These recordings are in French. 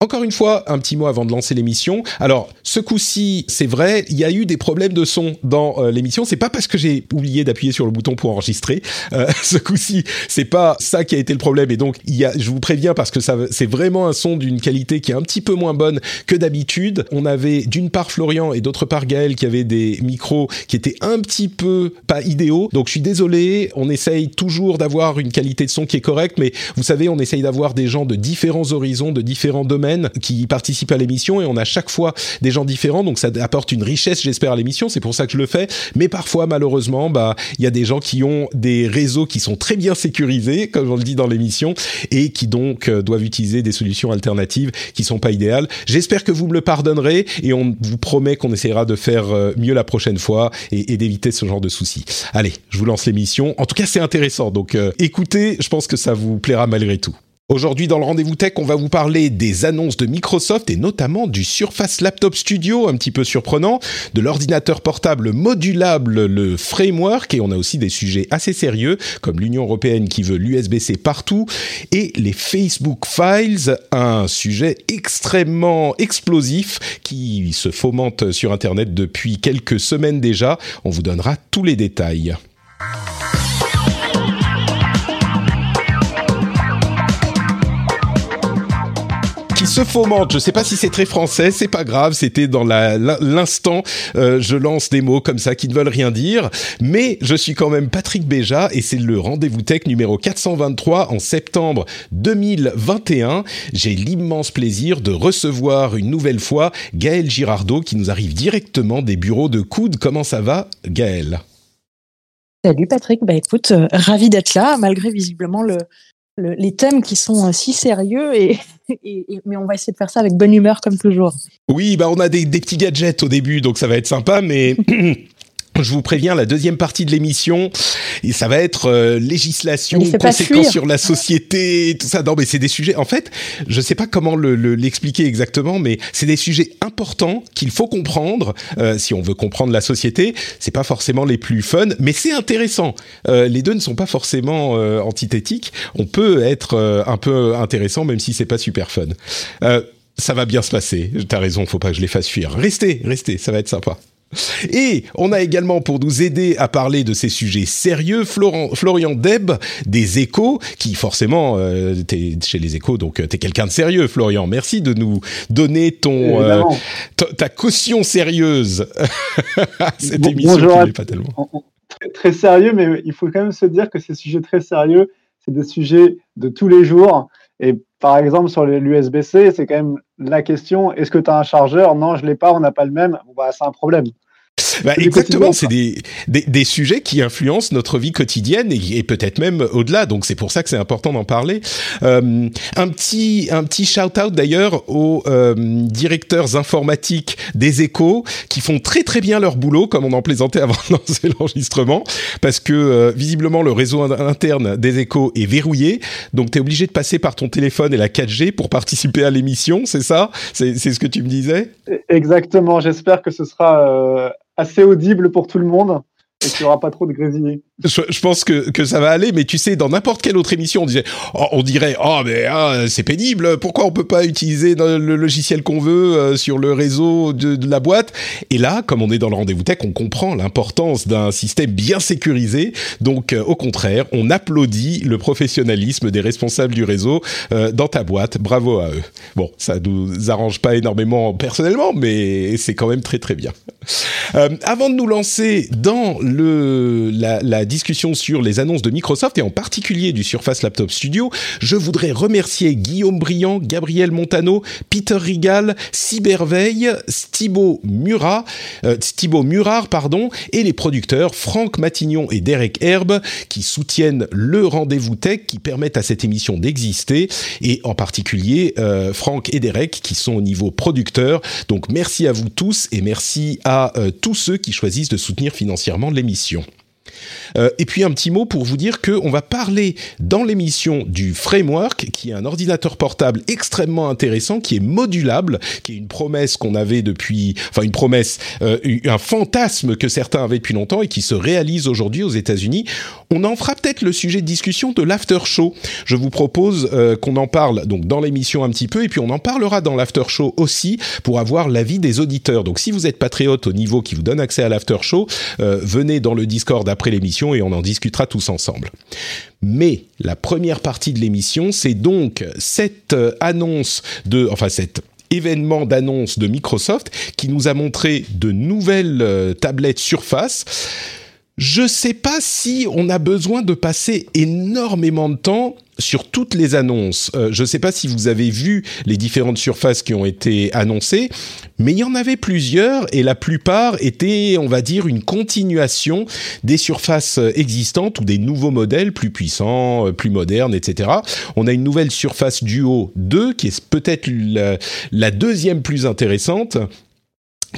Encore une fois, un petit mot avant de lancer l'émission. Alors, ce coup-ci, c'est vrai, il y a eu des problèmes de son dans euh, l'émission. C'est pas parce que j'ai oublié d'appuyer sur le bouton pour enregistrer. Euh, ce coup-ci, c'est pas ça qui a été le problème. Et donc, il y a, je vous préviens parce que ça, c'est vraiment un son d'une qualité qui est un petit peu moins bonne que d'habitude. On avait d'une part Florian et d'autre part Gaël qui avaient des micros qui étaient un petit peu pas idéaux. Donc, je suis désolé. On essaye toujours d'avoir une qualité de son qui est correcte, mais vous savez, on essaye d'avoir des gens de différents horizons, de différents domaines qui participent à l'émission et on a chaque fois des gens différents, donc ça apporte une richesse, j'espère, à l'émission. C'est pour ça que je le fais. Mais parfois, malheureusement, bah, il y a des gens qui ont des réseaux qui sont très bien sécurisés, comme on le dit dans l'émission, et qui donc euh, doivent utiliser des solutions alternatives qui sont pas idéales. J'espère que vous me le pardonnerez et on vous promet qu'on essaiera de faire euh, mieux la prochaine fois et, et d'éviter ce genre de soucis. Allez, je vous lance l'émission. En tout cas, c'est intéressant, donc euh, écoutez, je pense que ça vous plaira malgré tout. Aujourd'hui dans le rendez-vous tech, on va vous parler des annonces de Microsoft et notamment du Surface Laptop Studio, un petit peu surprenant, de l'ordinateur portable modulable, le framework, et on a aussi des sujets assez sérieux comme l'Union européenne qui veut l'USB-C partout et les Facebook Files, un sujet extrêmement explosif qui se fomente sur Internet depuis quelques semaines déjà. On vous donnera tous les détails. Se fomente. Je sais pas si c'est très français, c'est pas grave. C'était dans l'instant. Euh, je lance des mots comme ça qui ne veulent rien dire, mais je suis quand même Patrick Béja et c'est le rendez-vous tech numéro 423 en septembre 2021. J'ai l'immense plaisir de recevoir une nouvelle fois Gaël Girardot qui nous arrive directement des bureaux de Coude. Comment ça va, Gaël? Salut Patrick, bah écoute, euh, ravi d'être là, malgré visiblement le, le, les thèmes qui sont euh, si sérieux et, mais on va essayer de faire ça avec bonne humeur comme toujours. Oui, bah on a des petits gadgets au début, donc ça va être sympa, mais Je vous préviens, la deuxième partie de l'émission, et ça va être euh, législation, conséquences sur la société, tout ça. Non, mais c'est des sujets. En fait, je sais pas comment l'expliquer le, exactement, mais c'est des sujets importants qu'il faut comprendre euh, si on veut comprendre la société. C'est pas forcément les plus fun, mais c'est intéressant. Euh, les deux ne sont pas forcément antithétiques. On peut être un peu intéressant, même si c'est pas super fun. Ça va bien se passer. T'as raison, faut pas que je les fasse fuir. Restez, restez, ça va être sympa. Et on a également pour nous aider à parler de ces sujets sérieux Florent, Florian Deb des Échos, qui forcément euh, t'es chez les Échos, donc euh, t'es quelqu'un de sérieux, Florian. Merci de nous donner ton euh, ta caution sérieuse à cette bon, émission bonjour, qui pas tellement. Très, très sérieux, mais il faut quand même se dire que ces sujets très sérieux, c'est des sujets de tous les jours. Et par exemple, sur l'USB-C, c'est quand même la question est-ce que tu as un chargeur? Non, je l'ai pas, on n'a pas le même. Bah, c'est un problème. Bah, exactement, c'est des, des, des, sujets qui influencent notre vie quotidienne et, et peut-être même au-delà. Donc c'est pour ça que c'est important d'en parler. Euh, un petit un petit shout out d'ailleurs aux euh, directeurs informatiques des Échos qui font très très bien leur boulot, comme on en plaisantait avant de lancer l'enregistrement, parce que euh, visiblement le réseau interne des Échos est verrouillé, donc tu es obligé de passer par ton téléphone et la 4G pour participer à l'émission, c'est ça? C'est ce que tu me disais? Exactement. J'espère que ce sera euh, assez audible pour tout le monde et qu'il n'y aura pas trop de grésillis. Je, je, pense que, que ça va aller, mais tu sais, dans n'importe quelle autre émission, on disait, oh, on dirait, oh mais ah, c'est pénible. Pourquoi on peut pas utiliser le logiciel qu'on veut euh, sur le réseau de, de, la boîte? Et là, comme on est dans le rendez-vous tech, on comprend l'importance d'un système bien sécurisé. Donc, euh, au contraire, on applaudit le professionnalisme des responsables du réseau euh, dans ta boîte. Bravo à eux. Bon, ça nous arrange pas énormément personnellement, mais c'est quand même très très bien. Avant de nous lancer dans le la, la discussion sur les annonces de Microsoft et en particulier du Surface Laptop Studio. Je voudrais remercier Guillaume Briand, Gabriel Montano, Peter Rigal, Cyberveille, Thibaut Murat, euh, Thibaut Murat, pardon, et les producteurs Franck Matignon et Derek Herbe qui soutiennent le rendez-vous tech, qui permettent à cette émission d'exister, et en particulier euh, Franck et Derek qui sont au niveau producteur. Donc merci à vous tous et merci à euh, tous ceux qui choisissent de soutenir financièrement l'émission. Euh, et puis un petit mot pour vous dire qu'on va parler dans l'émission du Framework, qui est un ordinateur portable extrêmement intéressant, qui est modulable, qui est une promesse qu'on avait depuis, enfin une promesse, euh, un fantasme que certains avaient depuis longtemps et qui se réalise aujourd'hui aux États-Unis. On en fera peut-être le sujet de discussion de l'after show. Je vous propose euh, qu'on en parle donc dans l'émission un petit peu et puis on en parlera dans l'after show aussi pour avoir l'avis des auditeurs. Donc si vous êtes patriote au niveau qui vous donne accès à l'after show, venez dans le Discord après l'émission et on en discutera tous ensemble. Mais la première partie de l'émission, c'est donc cette euh, annonce de, événement d'annonce de Microsoft qui nous a montré de nouvelles euh, tablettes Surface. Je ne sais pas si on a besoin de passer énormément de temps sur toutes les annonces. Euh, je ne sais pas si vous avez vu les différentes surfaces qui ont été annoncées, mais il y en avait plusieurs et la plupart étaient, on va dire, une continuation des surfaces existantes ou des nouveaux modèles plus puissants, euh, plus modernes, etc. On a une nouvelle surface Duo 2 qui est peut-être la, deuxième plus intéressante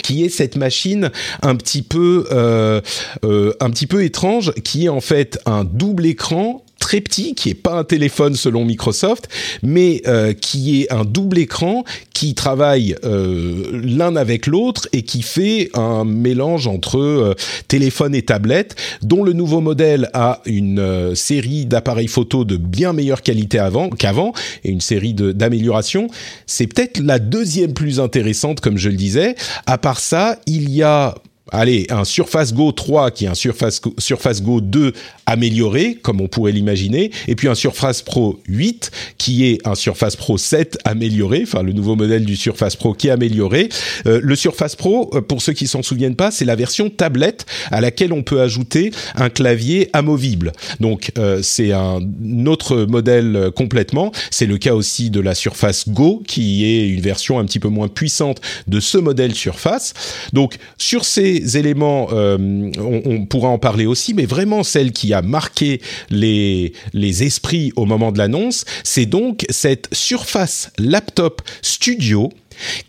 qui est cette machine un petit peu euh, un petit peu étrange qui est en fait un double écran très petit, qui est pas un téléphone selon Microsoft, mais euh, qui est un double écran qui travaille euh, l'un avec l'autre et qui fait un mélange entre euh, téléphone et tablette, dont le nouveau modèle a une série d'appareils photo de bien meilleure qualité avant qu'avant et une série d'améliorations. C'est peut-être la deuxième plus intéressante, comme je le disais. À part ça, il y a allez, un Surface Go 3 qui est un Surface, Surface Go 2 amélioré, comme on pourrait l'imaginer, et puis un Surface Pro 8 qui est un Surface Pro 7 amélioré, enfin le nouveau modèle du Surface Pro qui est amélioré. Euh, le Surface Pro, euh, pour ceux qui s'en souviennent pas, c'est la version tablette à laquelle on peut ajouter un clavier amovible. Donc euh, c'est un autre modèle complètement. C'est le cas aussi de la Surface Go qui est une version un petit peu moins puissante de ce modèle Surface. Donc sur ces éléments, euh, on, pourra en parler aussi, mais vraiment celle qui a marqué les, les esprits au moment de l'annonce, c'est donc cette Surface Laptop Studio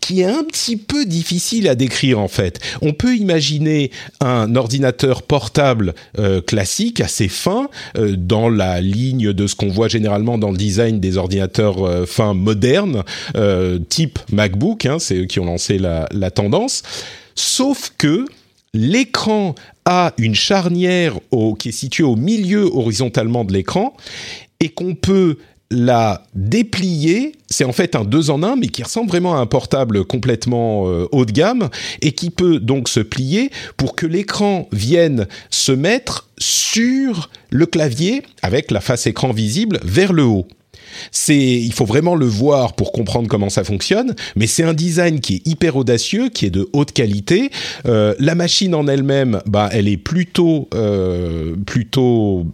qui est un petit peu difficile à décrire en fait. On peut imaginer un ordinateur portable euh, classique, assez fin, euh, dans la ligne de ce qu'on voit généralement dans le design des ordinateurs fins modernes, type MacBook, hein, c'est eux qui ont lancé la, la tendance. Sauf que l'écran a une charnière qui est située au milieu horizontalement de l'écran et qu'on peut la déplier, c'est en fait un deux en un, mais qui ressemble vraiment à un portable complètement euh, haut de gamme et qui peut donc se plier pour que l'écran vienne se mettre sur le clavier avec la face écran visible vers le haut. C'est, il faut vraiment le voir pour comprendre comment ça fonctionne, mais c'est un design qui est hyper audacieux, qui est de haute qualité. Euh, la machine en elle-même, bah, elle est plutôt, euh, plutôt,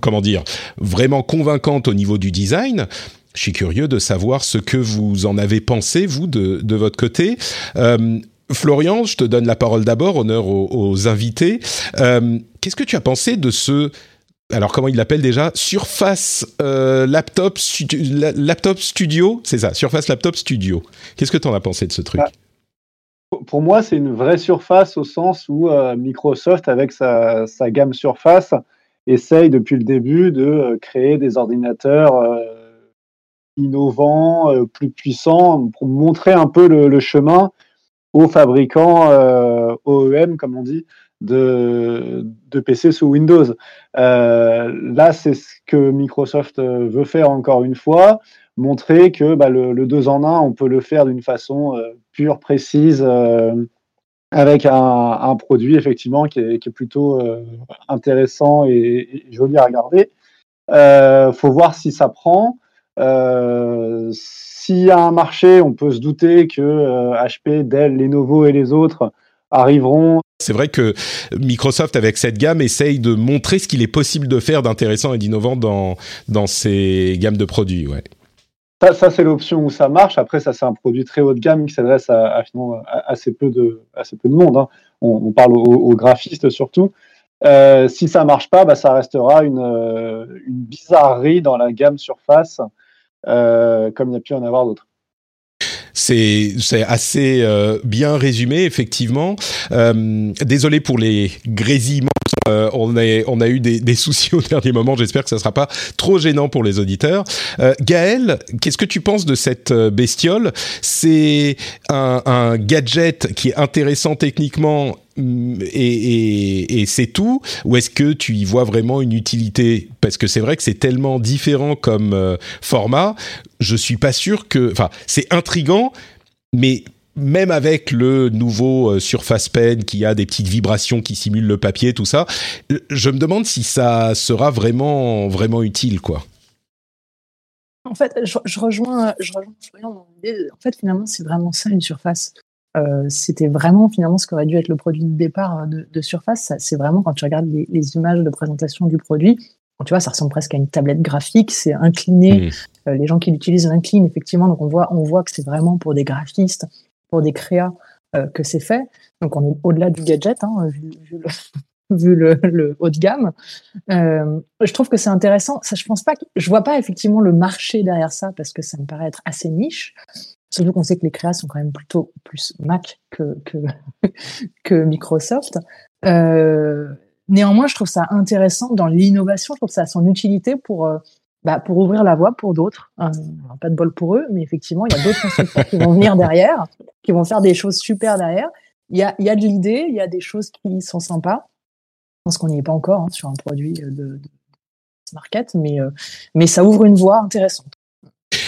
comment dire, vraiment convaincante au niveau du design. Je suis curieux de savoir ce que vous en avez pensé, vous, de, votre côté. Euh, Florian, je te donne la parole d'abord, honneur aux, invités. Qu'est-ce que tu as pensé de ce alors comment il l'appelle déjà? Surface euh, Laptop, Studio, c'est ça, Surface Laptop Studio. Qu'est-ce que tu en as pensé de ce truc? Bah, Pour moi, c'est une vraie surface au sens où euh, Microsoft, avec sa, gamme Surface, essaye depuis le début de euh, créer des ordinateurs innovants, plus puissants, pour montrer un peu le chemin aux fabricants OEM, comme on dit, de, PC sous Windows. Euh, là, c'est ce que Microsoft euh, veut faire encore une fois, montrer que bah, le, le, 2 en 1, on peut le faire d'une façon euh, pure, précise, avec un, un, produit effectivement qui est plutôt intéressant et, joli à regarder. Il faut voir si ça prend. S'il y a un marché, on peut se douter que HP, Dell, Lenovo et les autres arriveront. C'est vrai que Microsoft, avec cette gamme, essaye de montrer ce qu'il est possible de faire d'intéressant et d'innovant dans, dans ces gammes de produits. Ouais. Ça, ça c'est l'option où ça marche. Après, ça, c'est un produit très haut de gamme qui s'adresse à, à, à, assez, peu de, assez peu de monde. Hein. On, on, parle aux, aux, graphistes surtout. Euh, si ça marche pas, bah, ça restera une, euh, une bizarrerie dans la gamme Surface, euh, comme il y a pu en avoir d'autres. C'est assez euh, bien résumé effectivement. Euh, désolé pour les grésillements. Euh, on, est, on a eu des, des, soucis au dernier moment. J'espère que ça sera pas trop gênant pour les auditeurs. Euh, Gaël, qu'est-ce que tu penses de cette euh, bestiole? C'est un, un gadget qui est intéressant techniquement mm, et, et, et c'est tout? Ou est-ce que tu y vois vraiment une utilité? Parce que c'est vrai que c'est tellement différent comme euh, format, je suis pas sûr que... Enfin, c'est intrigant, mais même avec le nouveau euh, Surface Pen qui a des petites vibrations qui simulent le papier, tout ça, je me demande si ça sera vraiment, vraiment utile, quoi. En fait, je, rejoins, je rejoins. En fait, finalement, c'est vraiment ça une surface. Euh, c'était vraiment finalement ce qu'aurait dû être le produit de départ de, Surface. C'est vraiment quand tu regardes les, images de présentation du produit, tu vois, ça ressemble presque à une tablette graphique. C'est incliné. Mmh. Euh, les gens qui l'utilisent l'inclinent effectivement. Donc on voit, on voit que c'est vraiment pour des graphistes pour des créas euh, que c'est fait. Donc on est au-delà du gadget, hein, vu, vu, le, vu le, le, haut de gamme. Euh, je trouve que c'est intéressant. Ça, je pense pas, que, je vois pas effectivement le marché derrière ça parce que ça me paraît être assez niche. Surtout qu'on sait que les créas sont quand même plutôt plus Mac que que, que Microsoft. Euh, néanmoins, je trouve ça intéressant dans l'innovation. Je trouve que ça a son utilité pour euh, bah, pour ouvrir la voie pour d'autres. Hein, pas de bol pour eux, mais effectivement, il y a d'autres constructeurs qui vont venir derrière, qui vont faire des choses super derrière. Il y a, il y a de l'idée, il y a des choses qui sont sympas. Je pense qu'on n'y est pas encore hein, sur un produit de, de market, mais, euh, mais ça ouvre une voie intéressante.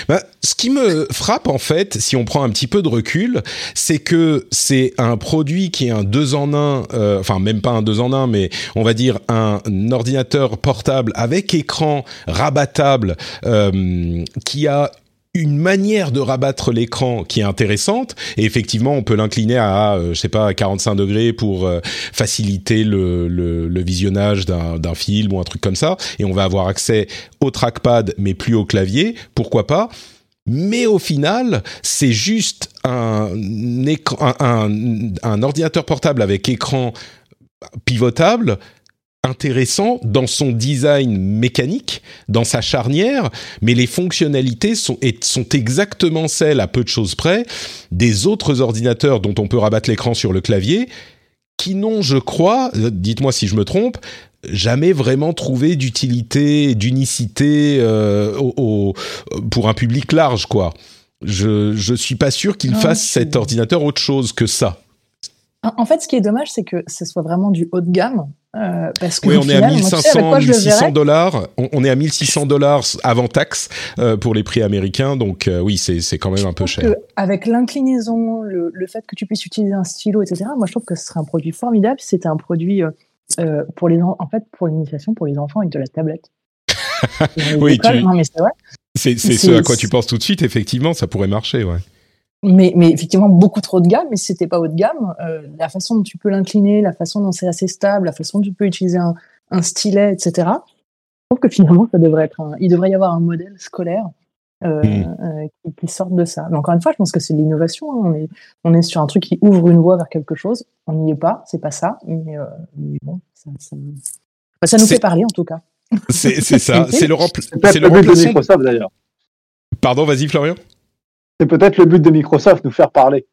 Bah, ce qui me frappe en fait, si on prend un petit peu de recul, c'est que c'est un produit qui est un deux en un, euh, enfin même pas un deux en un, mais on va dire un ordinateur portable avec écran rabattable euh, qui a une manière de rabattre l'écran qui est intéressante. Et effectivement on peut l'incliner à euh, je sais pas 45 degrés pour euh, faciliter le, visionnage d'un film ou un truc comme ça. Et on va avoir accès au trackpad mais plus au clavier. Pourquoi pas? Mais au final, c'est juste un ordinateur portable avec écran pivotable intéressant dans son design mécanique, dans sa charnière, mais les fonctionnalités sont, sont exactement celles, à peu de choses près, des autres ordinateurs dont on peut rabattre l'écran sur le clavier, qui n'ont, je crois, dites-moi si je me trompe, jamais vraiment trouvé d'utilité, d'unicité euh, au, au, pour un public large, quoi. Je je suis pas sûr qu'il fasse cet ordinateur autre chose que ça. En fait, ce qui est dommage, c'est que ce soit vraiment du haut de gamme. Euh, parce que oui, on final, est à 1500, 1600 dollars. On, on, est à 1600 dollars avant taxe euh, pour les prix américains. Donc euh, oui, c'est c'est quand même je un peu cher. avec l'inclinaison, le, le, fait que tu puisses utiliser un stylo, etc. Moi, je trouve que ce serait un produit formidable. C'était un produit pour les en fait pour l'initiation pour les enfants avec de la tablette. oui, tu... non, mais c'est vrai. C'est ce à quoi tu penses tout de suite. Effectivement, ça pourrait marcher, ouais mais, mais effectivement beaucoup trop de gamme. Mais si c'était pas haut de gamme, euh, la façon dont tu peux l'incliner, la façon dont c'est assez stable, la façon dont tu peux utiliser un, un stylet, etc. Je trouve que finalement, ça devrait être un, il devrait y avoir un modèle scolaire euh, mmh. euh, qui, qui sorte de ça. Mais encore une fois, je pense que c'est de l'innovation. Hein. On est, on est sur un truc qui ouvre une voie vers quelque chose. On n'y est pas, c'est pas ça. Mais, euh, mais bon, ça, ça, ça nous fait parler en tout cas. C'est ça. c'est le, rempl c'est le remplacement d'ailleurs. Pardon, vas-y Florian. C'est peut-être le but de Microsoft, nous faire parler.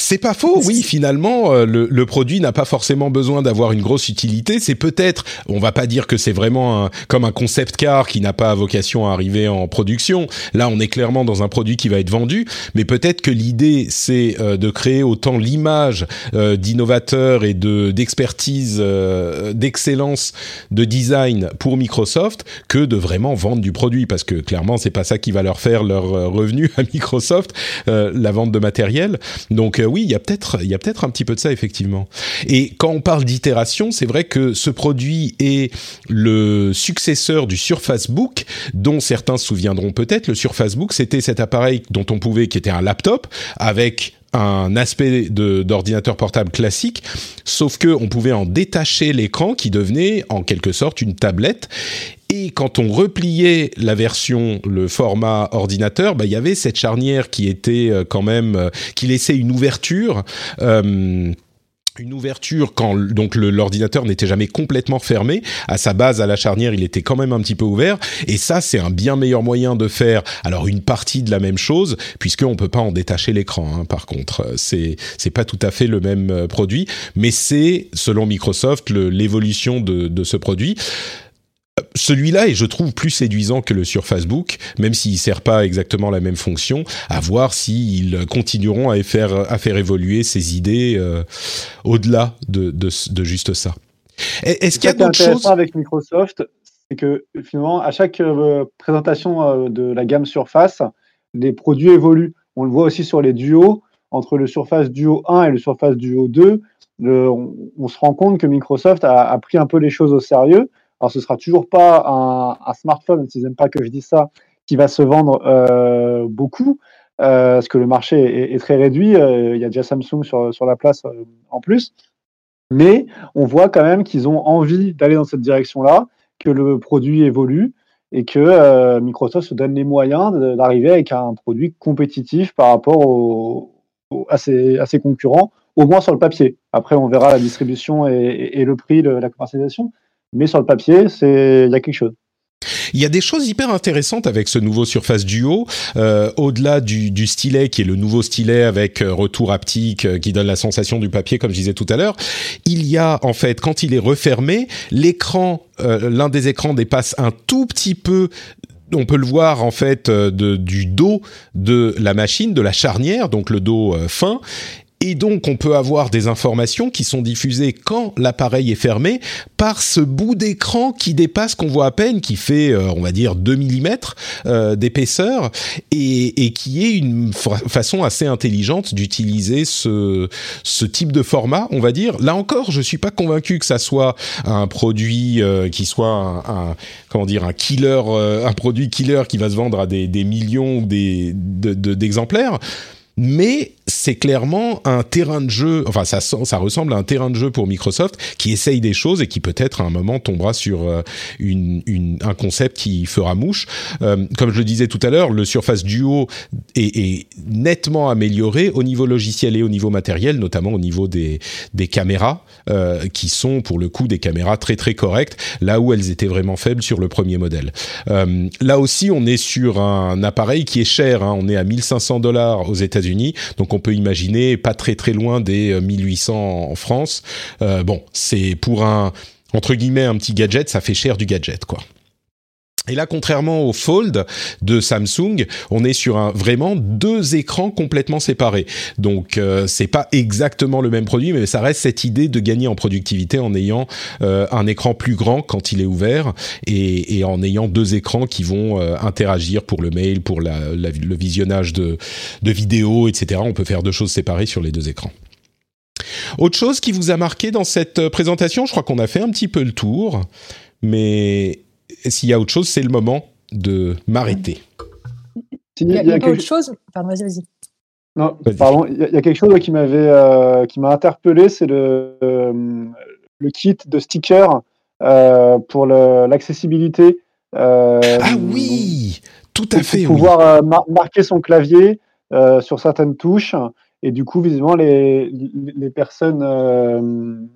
C'est pas faux, oui. Finalement, euh, le, le, produit n'a pas forcément besoin d'avoir une grosse utilité. C'est peut-être, on va pas dire que c'est vraiment un, comme un concept car qui n'a pas vocation à arriver en production. Là, on est clairement dans un produit qui va être vendu, mais peut-être que l'idée c'est euh, de créer autant l'image euh, d'innovateur et de d'expertise, euh, d'excellence, de design pour Microsoft que de vraiment vendre du produit, parce que clairement c'est pas ça qui va leur faire leur revenu à Microsoft, la vente de matériel. Donc oui, il y a peut-être il y a peut-être un petit peu de ça effectivement. Et quand on parle d'itération, c'est vrai que ce produit est le successeur du Surface Book, dont certains se souviendront peut-être. Le Surface Book, c'était cet appareil dont on pouvait, qui était un laptop avec un aspect d'ordinateur portable classique, sauf que on pouvait en détacher l'écran qui devenait en quelque sorte une tablette. Et quand on repliait la version, le format ordinateur, bah, il y avait cette charnière qui était euh, quand même, euh, qui laissait une ouverture. Euh, une ouverture quand donc l'ordinateur n'était jamais complètement fermé. À sa base à la charnière il était quand même un petit peu ouvert. Et ça c'est un bien meilleur moyen de faire alors une partie de la même chose puisqu'on peut pas en détacher l'écran hein, par contre. C'est c'est pas tout à fait le même euh, produit. Mais c'est selon Microsoft l'évolution de, de ce produit celui-là est, je trouve, plus séduisant que le sur Facebook, même s'il sert pas exactement la même fonction. À voir s'ils continueront à faire à faire évoluer ces idées euh, au-delà de, de, de, juste ça. Est-ce qu'il y a d'autres choses? avec Microsoft C'est que finalement, à chaque euh, présentation euh, de la gamme Surface, les produits évoluent. On le voit aussi sur les duos entre le Surface Duo 1 et le Surface Duo 2. Le, on, on, se rend compte que Microsoft a, a pris un peu les choses au sérieux alors, ce sera toujours pas un, smartphone, s'ils n'aiment pas que je dise ça, qui va se vendre euh, beaucoup, euh, parce que le marché est, très réduit. Euh, il y a déjà Samsung sur, sur la place en plus. Mais on voit quand même qu'ils ont envie d'aller dans cette direction-là, que le produit évolue et que Microsoft se donne les moyens d'arriver avec un produit compétitif par rapport à, ses, concurrents, au moins sur le papier. Après, on verra la distribution et, le prix, la commercialisation mais sur le papier, c'est il y a quelque chose. Il y a des choses hyper intéressantes avec ce nouveau Surface Duo, euh, au-delà du, du, stylet qui est le nouveau stylet avec euh, retour haptique euh, qui donne la sensation du papier, comme je disais tout à l'heure. Il y a en fait, quand il est refermé, l'écran, euh, l'un des écrans dépasse un tout petit peu on peut le voir en fait de, du dos de la machine, de la charnière, donc le dos fin, et donc, on peut avoir des informations qui sont diffusées quand l'appareil est fermé par ce bout d'écran qui dépasse, qu'on voit à peine, qui fait, euh, on va dire, 2 mm euh, d'épaisseur, et, et, qui est une façon assez intelligente d'utiliser ce, ce type de format, on va dire. Là encore, je suis pas convaincu que ça soit un produit euh, qui soit un, un, comment dire, un killer, euh, un produit killer qui va se vendre à des, des millions d'exemplaires. De, de, mais c'est clairement un terrain de jeu, enfin ça, ressemble à un terrain de jeu pour Microsoft qui essaye des choses et qui peut-être à un moment tombera sur euh, une, une, un concept qui fera mouche. Euh, comme je le disais tout à l'heure, le Surface Duo est, est, nettement amélioré au niveau logiciel et au niveau matériel, notamment au niveau des, des caméras, euh, qui sont pour le coup des caméras très très correctes, là où elles étaient vraiment faibles sur le premier modèle. Euh, là aussi, on est sur un appareil qui est cher, hein, on est à 1500 dollars aux États-Unis donc on peut imaginer pas très très loin des 1800 euh, en France. Euh, bon, c'est pour un entre guillemets un petit gadget, ça fait cher du gadget quoi. Et là, contrairement au Fold de Samsung, on est sur un vraiment deux écrans complètement séparés. Donc, euh, c'est pas exactement le même produit, mais ça reste cette idée de gagner en productivité en ayant euh, un écran plus grand quand il est ouvert et, et en ayant deux écrans qui vont euh, interagir pour le mail, pour la, la, le visionnage de, de vidéos, etc. On peut faire deux choses séparées sur les deux écrans. Autre chose qui vous a marqué dans cette présentation, je crois qu'on a fait un petit peu le tour, mais s'il y a autre chose, c'est le moment de m'arrêter. Il y a, il y a, quelque... autre chose Pardon, vas-y, vas-y. Non, vas pardon, il y, a quelque chose qui m'avait, euh, qui m'a interpellé, c'est le, euh, le kit de stickers euh, pour l'accessibilité. ah oui, tout à fait. Pour pouvoir oui. mar marquer son clavier sur certaines touches, et du coup, visiblement, les, les personnes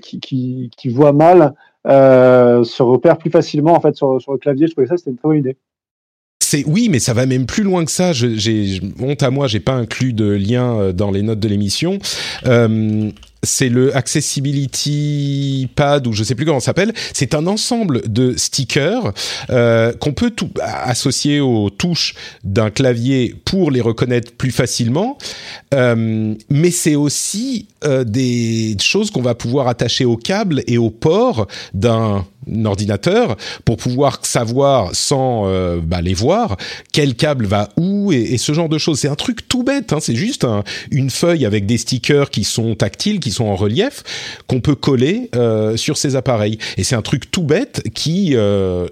qui, qui, voient mal euh, se repère plus facilement en fait sur, le clavier. Je trouvais ça c'était une très bonne idée. Oui, mais ça va même plus loin que ça. J'ai honte à moi, j'ai pas inclus de lien euh, dans les notes de l'émission. Euh, c'est le Accessibility Pad ou je sais plus comment ça s'appelle. C'est un ensemble de stickers euh, qu'on peut tout, associer aux touches d'un clavier pour les reconnaître plus facilement. Euh, mais c'est aussi euh, des choses qu'on va pouvoir attacher au câble et au port d'un ordinateur pour pouvoir savoir sans bah, les voir quel câble va où et, ce genre de choses. C'est un truc tout bête. Hein, c'est juste un, une feuille avec des stickers qui sont tactiles, qui sont en relief qu'on peut coller sur ces appareils. Et c'est un truc tout bête qui,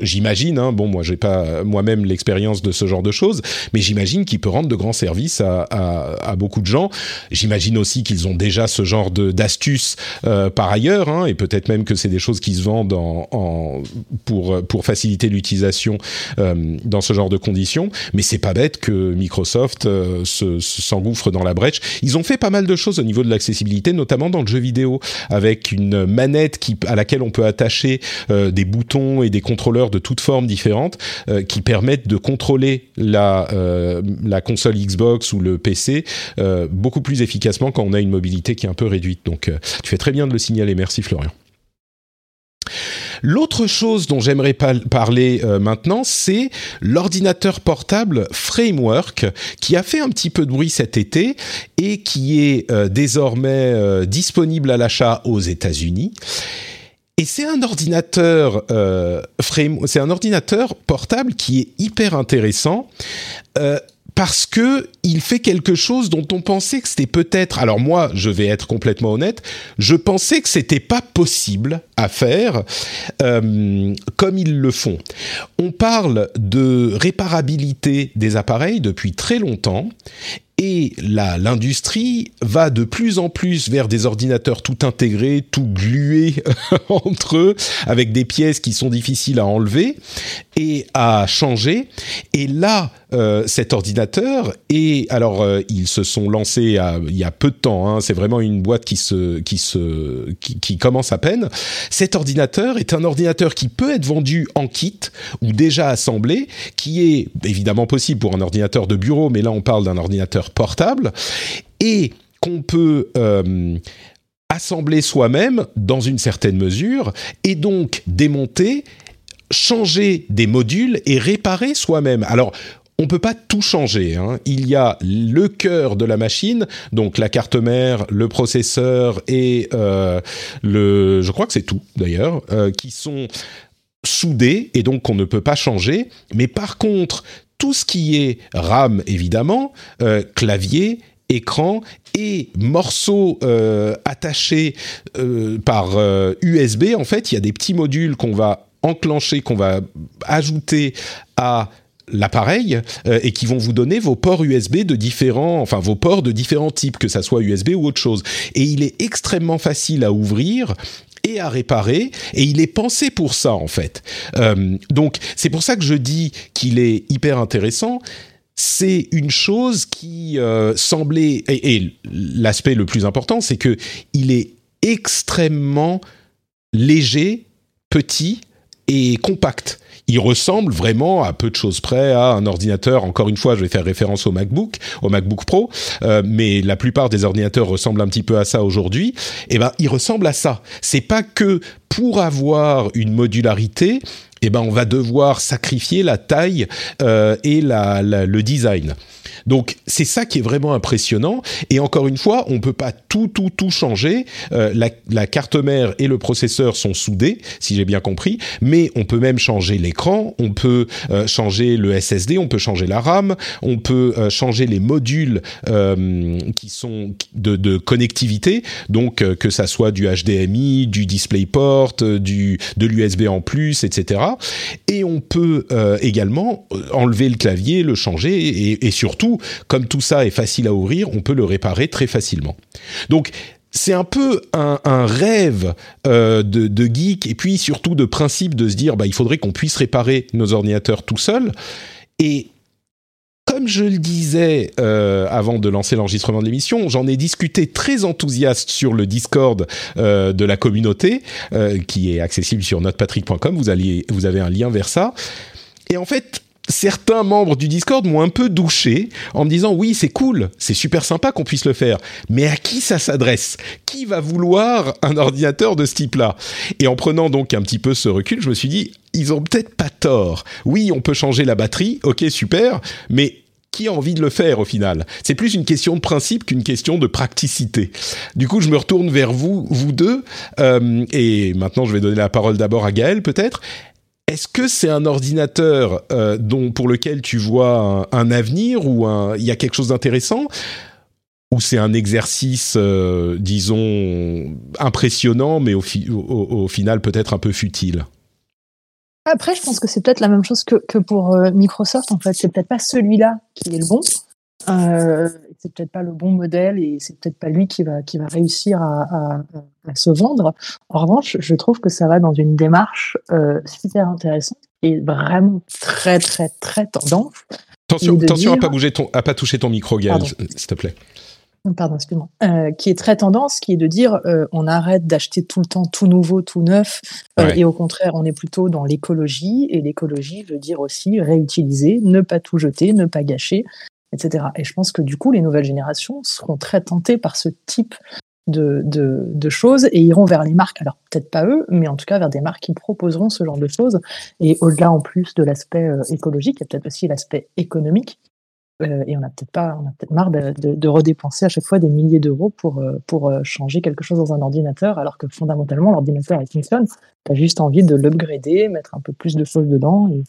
j'imagine, hein, bon moi j'ai pas moi-même l'expérience de ce genre de choses, mais j'imagine qu'il peut rendre de grands services à, beaucoup de gens. J'imagine aussi qu'ils ont déjà ce genre d'astuces par ailleurs, hein, et peut-être même que c'est des choses qui se vendent en, pour pour faciliter l'utilisation dans ce genre de conditions. Mais c'est pas bête que Microsoft euh, s'engouffre dans la brèche. Ils ont fait pas mal de choses au niveau de l'accessibilité, notamment dans le jeu vidéo, avec une manette qui, à laquelle on peut attacher euh, des boutons et des contrôleurs de toutes formes différentes, euh, qui permettent de contrôler la, la console Xbox ou le PC beaucoup plus efficacement quand on a une mobilité qui est un peu réduite. Donc, tu fais très bien de le signaler. Merci Florian. L'autre chose dont j'aimerais parler euh, maintenant, c'est l'ordinateur portable Framework qui a fait un petit peu de bruit cet été et qui est euh, désormais euh, disponible à l'achat aux États-Unis. Et c'est un ordinateur, c'est un ordinateur portable qui est hyper intéressant parce que il fait quelque chose dont on pensait que c'était peut-être. Alors moi, je vais être complètement honnête, je pensais que c'était pas possible à faire euh, comme ils le font. On parle de réparabilité des appareils depuis très longtemps et l'industrie va de plus en plus vers des ordinateurs tout intégrés, tout glués entre eux, avec des pièces qui sont difficiles à enlever et à changer. Et là, euh, cet ordinateur et alors euh, ils se sont lancés il y a peu de temps. Hein, c'est vraiment une boîte qui se qui se qui, qui, commence à peine. Cet ordinateur est un ordinateur qui peut être vendu en kit ou déjà assemblé, qui est évidemment possible pour un ordinateur de bureau, mais là on parle d'un ordinateur portable et qu'on peut euh, assembler soi-même dans une certaine mesure et donc démonter changer des modules et réparer soi-même. Alors, on peut pas tout changer. Hein. Il y a le cœur de la machine, donc la carte mère, le processeur et euh, le, je crois que c'est tout d'ailleurs, euh, qui sont soudés et donc qu'on ne peut pas changer. Mais par contre, tout ce qui est RAM, évidemment, euh, clavier, écran et morceaux euh, attachés euh, par USB, en fait, il y a des petits modules qu'on va enclencher, qu'on va ajouter à l'appareil et qui vont vous donner vos ports USB de différents, enfin vos ports de différents types, que ça soit USB ou autre chose. Et il est extrêmement facile à ouvrir et à réparer, et il est pensé pour ça en fait. Euh, donc c'est pour ça que je dis qu'il est hyper intéressant. C'est une chose qui euh, semblait et, et l'aspect le plus important, c'est que il est extrêmement léger, petit et compact il ressemble vraiment à peu de choses près à un ordinateur. Encore une fois, je vais faire référence au MacBook, au MacBook Pro, euh, mais la plupart des ordinateurs ressemblent un petit peu à ça aujourd'hui. Et eh ben, il ressemble à ça. C'est pas que pour avoir une modularité, eh ben, on va devoir sacrifier la taille euh, et la, le design. Donc c'est ça qui est vraiment impressionnant. Et encore une fois, on peut pas tout tout tout changer. Euh, la, carte mère et le processeur sont soudés, si j'ai bien compris. Mais on peut même changer l'écran, on peut euh, changer le SSD, on peut changer la RAM, on peut euh, changer les modules qui sont de, de connectivité. Donc que ça soit du HDMI, du DisplayPort, du de l'USB en plus, etc. Et on peut également enlever le clavier, le changer et, et surtout comme tout ça est facile à ouvrir, on peut le réparer très facilement. Donc, c'est un peu un, rêve euh, de, geek et puis surtout de principe de se dire bah il faudrait qu'on puisse réparer nos ordinateurs tout seul et comme je le disais euh, avant de lancer l'enregistrement de l'émission, j'en ai discuté très enthousiaste sur le Discord euh, de la communauté, qui est accessible sur notrepatrick.com. Vous, vous avez un lien vers ça. Et en fait, certains membres du Discord m'ont un peu douché en me disant oui c'est cool, c'est super sympa qu'on puisse le faire, mais à qui ça s'adresse? Qui va vouloir un ordinateur de ce type-là? Et en prenant donc un petit peu ce recul, je me suis dit ils ont peut-être pas tort. Oui, on peut changer la batterie, ok super, mais qui a envie de le faire au final? C'est plus une question de principe qu'une question de praticité. Du coup, je me retourne vers vous, vous deux, euh, et maintenant je vais donner la parole d'abord à Gaël peut-être. Est-ce que c'est un ordinateur euh, dont pour lequel tu vois un, avenir ou il y a quelque chose d'intéressant? Ou c'est un exercice, disons, impressionnant, mais au, final peut-être un peu futile? Après, je pense que c'est peut-être la même chose que, pour euh, Microsoft. En fait, c'est peut-être pas celui-là qui est le bon. Euh, c'est peut-être pas le bon modèle et c'est peut-être pas lui qui va qui va réussir à, à, à, se vendre. En revanche, je trouve que ça va dans une démarche euh, super intéressante et vraiment très très très tendance. Attention, attention à pas bouger ton, à pas toucher ton micro, Gaël, s'il te plaît pardon, excuse-moi, euh, qui est très tendance, qui est de dire euh, on arrête d'acheter tout le temps tout nouveau, tout neuf, euh, et au contraire, on est plutôt dans l'écologie, et l'écologie veut dire aussi réutiliser, ne pas tout jeter, ne pas gâcher, etc. Et je pense que du coup, les nouvelles générations seront très tentées par ce type de, de, choses et iront vers les marques, alors peut-être pas eux, mais en tout cas vers des marques qui proposeront ce genre de choses. Et au-delà en plus de l'aspect écologique, il y a peut-être aussi l'aspect économique euh, et on a peut-être pas, on a peut-être marre de, redépenser à chaque fois des milliers d'euros pour euh, pour euh, changer quelque chose dans un ordinateur, alors que fondamentalement l'ordinateur il fonctionne. as juste envie de l'upgrader, mettre un peu plus de choses dedans et,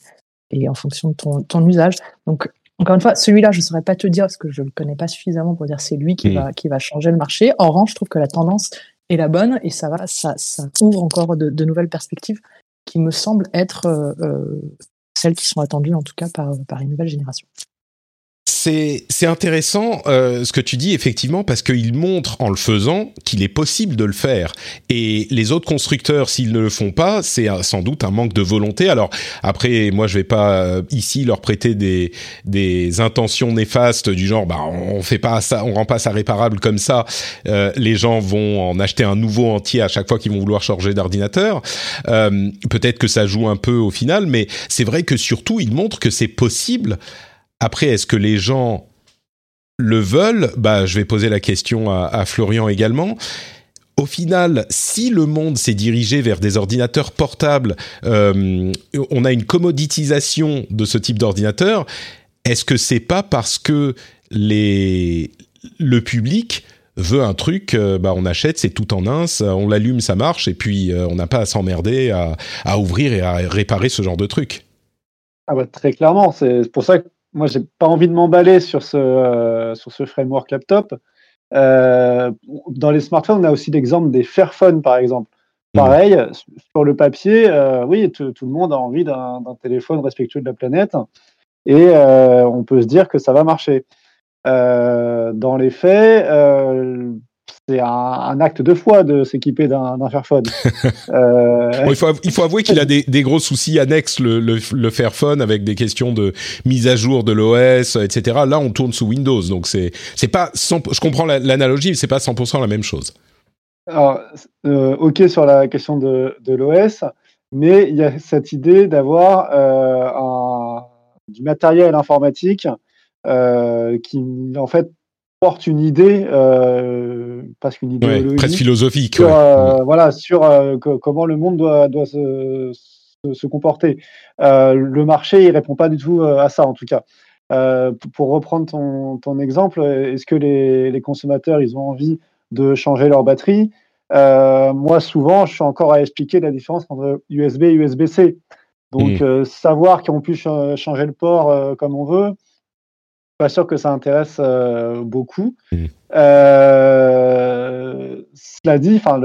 et en fonction de ton, ton usage. Donc encore une fois, celui-là, je ne saurais pas te dire parce que je le connais pas suffisamment pour dire c'est lui qui mmh. va qui va changer le marché. En revanche, je trouve que la tendance est la bonne et ça va, ça, ça ouvre encore de, de nouvelles perspectives qui me semblent être euh, celles qui sont attendues en tout cas par par une nouvelle génération c'est intéressant euh, ce que tu dis effectivement parce qu'il montre en le faisant qu'il est possible de le faire. Et les autres constructeurs s'ils ne le font pas c'est sans doute un manque de volonté. Alors après moi je vais pas euh, ici leur prêter des des intentions néfastes du genre bah on fait pas ça on rend pas ça réparable comme ça. Euh, les gens vont en acheter un nouveau entier à chaque fois qu'ils vont vouloir changer d'ordinateur. Euh, peut-être que ça joue un peu au final mais c'est vrai que surtout il montre que c'est possible après, est-ce que les gens le veulent? Bah, je vais poser la question à, Florian également. Au final, si le monde s'est dirigé vers des ordinateurs portables, euh, on a une commoditisation de ce type d'ordinateur. Est-ce que c'est pas parce que le public veut un truc, euh, bah on achète, c'est tout en un, on l'allume, ça marche, et puis euh, on n'a pas à s'emmerder à, à, ouvrir et à réparer ce genre de truc? Ah bah, très clairement, c'est pour ça que moi, j'ai pas envie de m'emballer sur ce, euh, sur ce framework laptop. Euh, dans les smartphones, on a aussi l'exemple des Fairphone, par exemple. Mmh. Pareil, sur le papier, euh, oui, tout le monde a envie d'un téléphone respectueux de la planète. Et on peut se dire que ça va marcher. dans les faits, c'est un, acte de foi de s'équiper d'un Fairphone. euh... il, faut, il, faut, avouer qu'il a des, des, gros soucis annexes, le, le, le, Fairphone, avec des questions de mise à jour de l'OS, etc. Là, on tourne sous Windows, donc c'est c'est pas 100, je comprends l'analogie, c'est pas 100% la même chose. Alors, euh, ok sur la question de, de l'OS, mais il y a cette idée d'avoir euh, du matériel informatique euh, qui, en fait, porte une idée, euh, parce qu'une idée presque philosophique, sur, euh, voilà, sur euh, comment le monde doit, doit se, se, comporter. Euh, le marché, il répond pas du tout à ça, en tout cas. pour reprendre ton, ton exemple, est-ce que les, les, consommateurs, ils ont envie de changer leur batterie? Moi, souvent, je suis encore à expliquer la différence entre USB et USB-C. Donc, mmh. savoir qu'on puisse changer le port comme on veut, pas sûr que ça intéresse euh, beaucoup. Mmh. Euh, cela dit, enfin,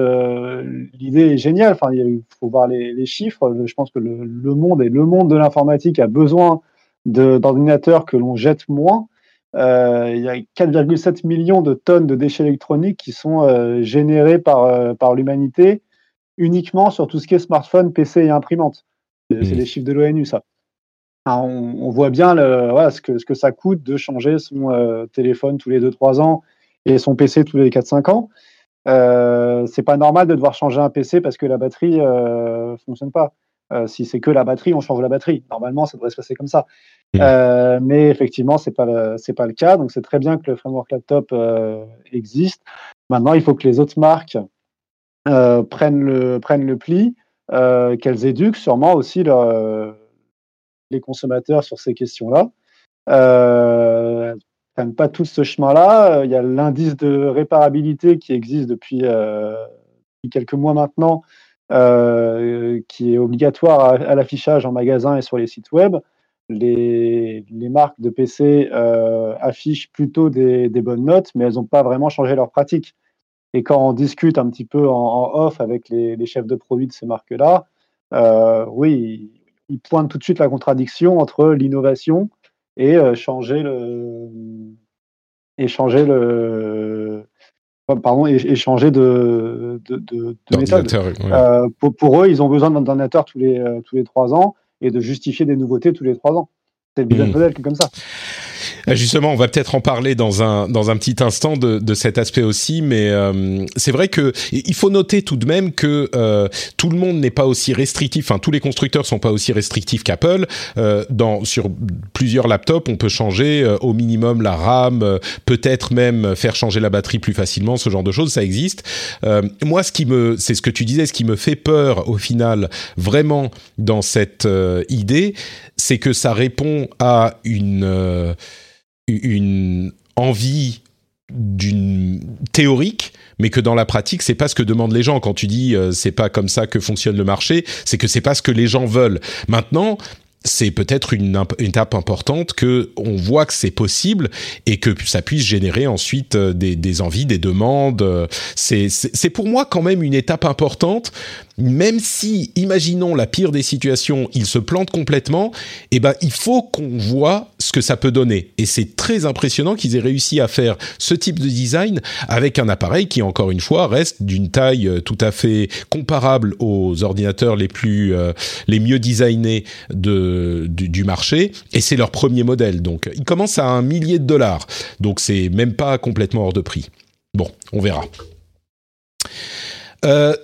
l'idée est géniale. Enfin, il faut voir les, chiffres. Je pense que le, monde et le monde de l'informatique a besoin d'ordinateurs que l'on jette moins. Euh, il y a 4,7 millions de tonnes de déchets électroniques qui sont générés par, par l'humanité uniquement sur tout ce qui est smartphone, PC et imprimante. C'est mmh. les chiffres de l'ONU, ça on, voit bien ce, que, ce, que, ça coûte de changer son euh, téléphone tous les 2-3 ans et son PC tous les 4-5 ans. Euh, c'est pas normal de devoir changer un PC parce que la batterie euh, fonctionne pas. Euh, si c'est que la batterie, on change la batterie. Normalement, ça devrait se passer comme ça. Mmh. mais effectivement, c'est pas c'est pas le cas. Donc c'est très bien que le framework laptop existe. Maintenant, il faut que les autres marques prennent le prennent le pli, qu'elles éduquent sûrement aussi leur les consommateurs sur ces questions-là. Euh, prennent pas tout ce chemin-là. Il y a l'indice de réparabilité qui existe depuis, euh, quelques mois maintenant, euh, qui est obligatoire à, l'affichage en magasin et sur les sites web. les, marques de PC affichent plutôt des, des, bonnes notes, mais elles n'ont pas vraiment changé leur pratique. Et quand on discute un petit peu en, off avec les, les, chefs de produits de ces marques-là, oui, ils pointent tout de suite la contradiction entre l'innovation et changer le et changer le pardon et, changer de, de, de, de méthode. Euh, pour, pour, eux, ils ont besoin d'un ordinateur tous les tous les trois ans et de justifier des nouveautés tous les trois ans. C'est le business mmh. model qui est comme ça. Euh, justement, on va peut-être en parler dans un dans un petit instant de, de cet aspect aussi, mais euh, c'est vrai que il faut noter tout de même que euh, tout le monde n'est pas aussi restrictif. Enfin, tous les constructeurs sont pas aussi restrictifs qu'Apple. Euh, dans sur plusieurs laptops, on peut changer euh, au minimum la RAM, peut-être même faire changer la batterie plus facilement. Ce genre de choses, ça existe. moi, ce qui me, c'est ce que tu disais, ce qui me fait peur au final, vraiment dans cette idée, c'est que ça répond à une une envie d'une théorique, mais que dans la pratique, c'est pas ce que demandent les gens. Quand tu dis euh, c'est pas comme ça que fonctionne le marché, c'est que c'est pas ce que les gens veulent. Maintenant, c'est peut-être une, étape importante que on voit que c'est possible et que ça puisse générer ensuite euh, des, des envies, des demandes. Euh, c'est pour moi quand même une étape importante même si, imaginons la pire des situations, il se plante complètement, eh ben, il faut qu'on voit ce que ça peut donner. Et c'est très impressionnant qu'ils aient réussi à faire ce type de design avec un appareil qui, encore une fois, reste d'une taille euh, tout à fait comparable aux ordinateurs les plus, euh, les mieux designés de, du, du marché. Et c'est leur premier modèle. Donc, ils commencent à un millier de dollars. Donc, c'est même pas complètement hors de prix. Bon, on verra. Euh,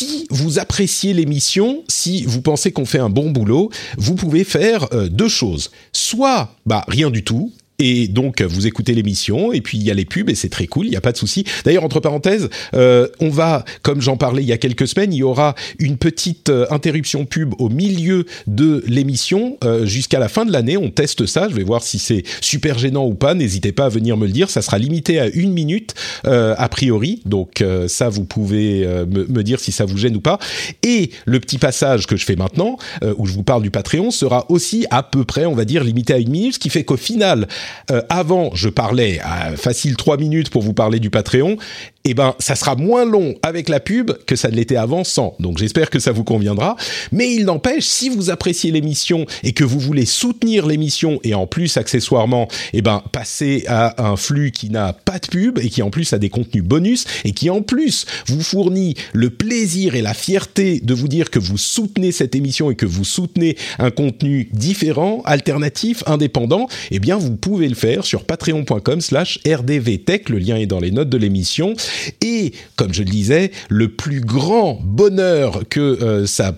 si vous appréciez l'émission, si vous pensez qu'on fait un bon boulot, vous pouvez faire euh, deux choses. Soit, bah, rien du tout, et donc, vous écoutez l'émission, et puis il y a les pubs, et c'est très cool, il n'y a pas de souci. D'ailleurs, entre parenthèses, euh, on va, comme j'en parlais il y a quelques semaines, il y aura une petite euh, interruption pub au milieu de l'émission euh, jusqu'à la fin de l'année. On teste ça, je vais voir si c'est super gênant ou pas. N'hésitez pas à venir me le dire, ça sera limité à une minute a priori. Donc ça, vous pouvez me, me, dire si ça vous gêne ou pas. Et le petit passage que je fais maintenant, où je vous parle du Patreon, sera aussi à peu près, on va dire, limité à une minute, ce qui fait qu'au final, euh, avant, je parlais à facile trois minutes pour vous parler du Patreon eh ben, ça sera moins long avec la pub que ça ne l'était avant sans. Donc, j'espère que ça vous conviendra. Mais il n'empêche, si vous appréciez l'émission et que vous voulez soutenir l'émission et en plus, accessoirement, eh ben, passer à un flux qui n'a pas de pub et qui en plus a des contenus bonus et qui en plus vous fournit le plaisir et la fierté de vous dire que vous soutenez cette émission et que vous soutenez un contenu différent, alternatif, indépendant, eh bien, vous pouvez le faire sur patreon.com slash rdvtech. Le lien est dans les notes de l'émission. Et comme je le disais, le plus grand bonheur que euh, ça,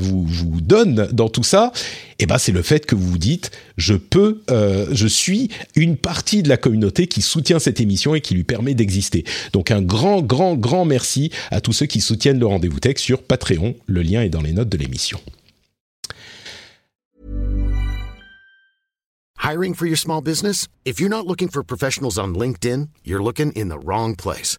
vous, donne dans tout ça, eh ben c'est le fait que vous vous dites je peux, euh, je suis une partie de la communauté qui soutient cette émission et qui lui permet d'exister. Donc un grand, grand, grand merci à tous ceux qui soutiennent le rendez-vous tech sur Patreon. Le lien est dans les notes de l'émission. Hiring for your small business? If you're not looking for professionals on LinkedIn, you're looking in the wrong place.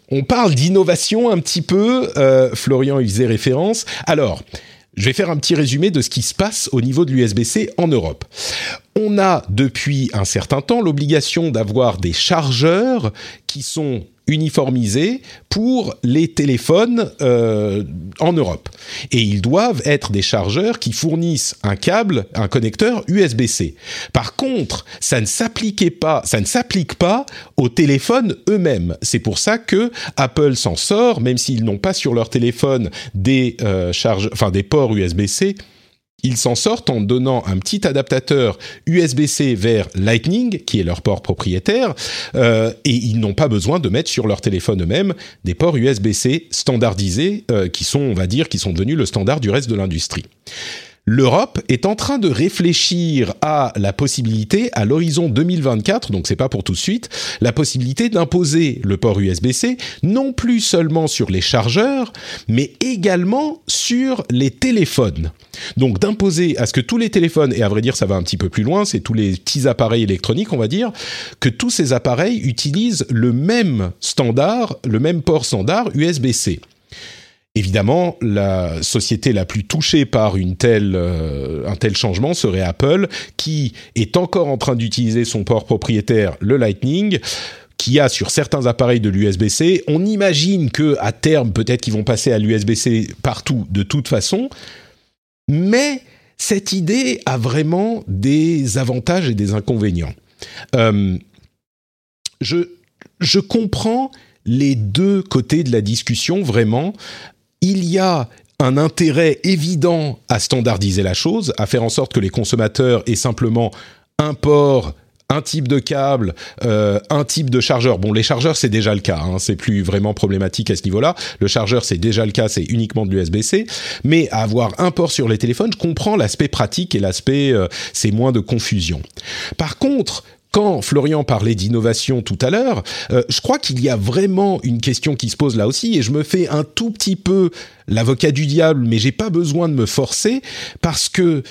on parle d'innovation un petit peu. Euh, Florian y faisait référence. Alors, je vais faire un petit résumé de ce qui se passe au niveau de l'USB-C en Europe. On a depuis un certain temps l'obligation d'avoir des chargeurs qui sont uniformisés pour les téléphones euh, en Europe. Et ils doivent être des chargeurs qui fournissent un câble, un connecteur USB-C. Par contre, ça ne s'appliquait pas, ça ne s'applique pas aux téléphones eux-mêmes. C'est pour ça que Apple s'en sort, même s'ils n'ont pas sur leur téléphone des euh, enfin des ports USB-C ils s'en sortent en donnant un petit adaptateur USB-C vers Lightning, qui est leur port propriétaire, euh, et ils n'ont pas besoin de mettre sur leur téléphone eux-mêmes des ports USB-C standardisés, euh, qui sont, on va dire, qui sont devenus le standard du reste de l'industrie l'Europe est en train de réfléchir à la possibilité, à l'horizon 2024, donc c'est pas pour tout de suite, la possibilité d'imposer le port USB-C non plus seulement sur les chargeurs, mais également sur les téléphones. Donc d'imposer à ce que tous les téléphones, et à vrai dire ça va un petit peu plus loin, c'est tous les petits appareils électroniques, on va dire, que tous ces appareils utilisent le même standard, le même port standard USB-C. Évidemment, la société la plus touchée par euh, un tel changement serait Apple, qui est encore en train d'utiliser son port propriétaire, le Lightning qui a sur certains appareils de l'USB-C. On imagine que à terme, peut-être qu'ils vont passer à l'USB-C partout de toute façon, mais cette idée a vraiment des avantages et des inconvénients. Euh, je comprends les deux côtés de la discussion vraiment il y a un intérêt évident à standardiser la chose, à faire en sorte que les consommateurs aient simplement un port un type de câble, euh, un type de chargeur. Bon, les chargeurs c'est déjà le cas, hein, c'est plus vraiment problématique à ce niveau-là. Le chargeur c'est déjà le cas, c'est uniquement de l'USB-C. Mais avoir un port sur les téléphones, je comprends l'aspect pratique et l'aspect euh, c'est moins de confusion. Par contre, quand Florian parlait d'innovation tout à l'heure, euh, je crois qu'il y a vraiment une question qui se pose là aussi, et je me fais un tout petit peu l'avocat du diable, mais j'ai pas besoin de me forcer parce que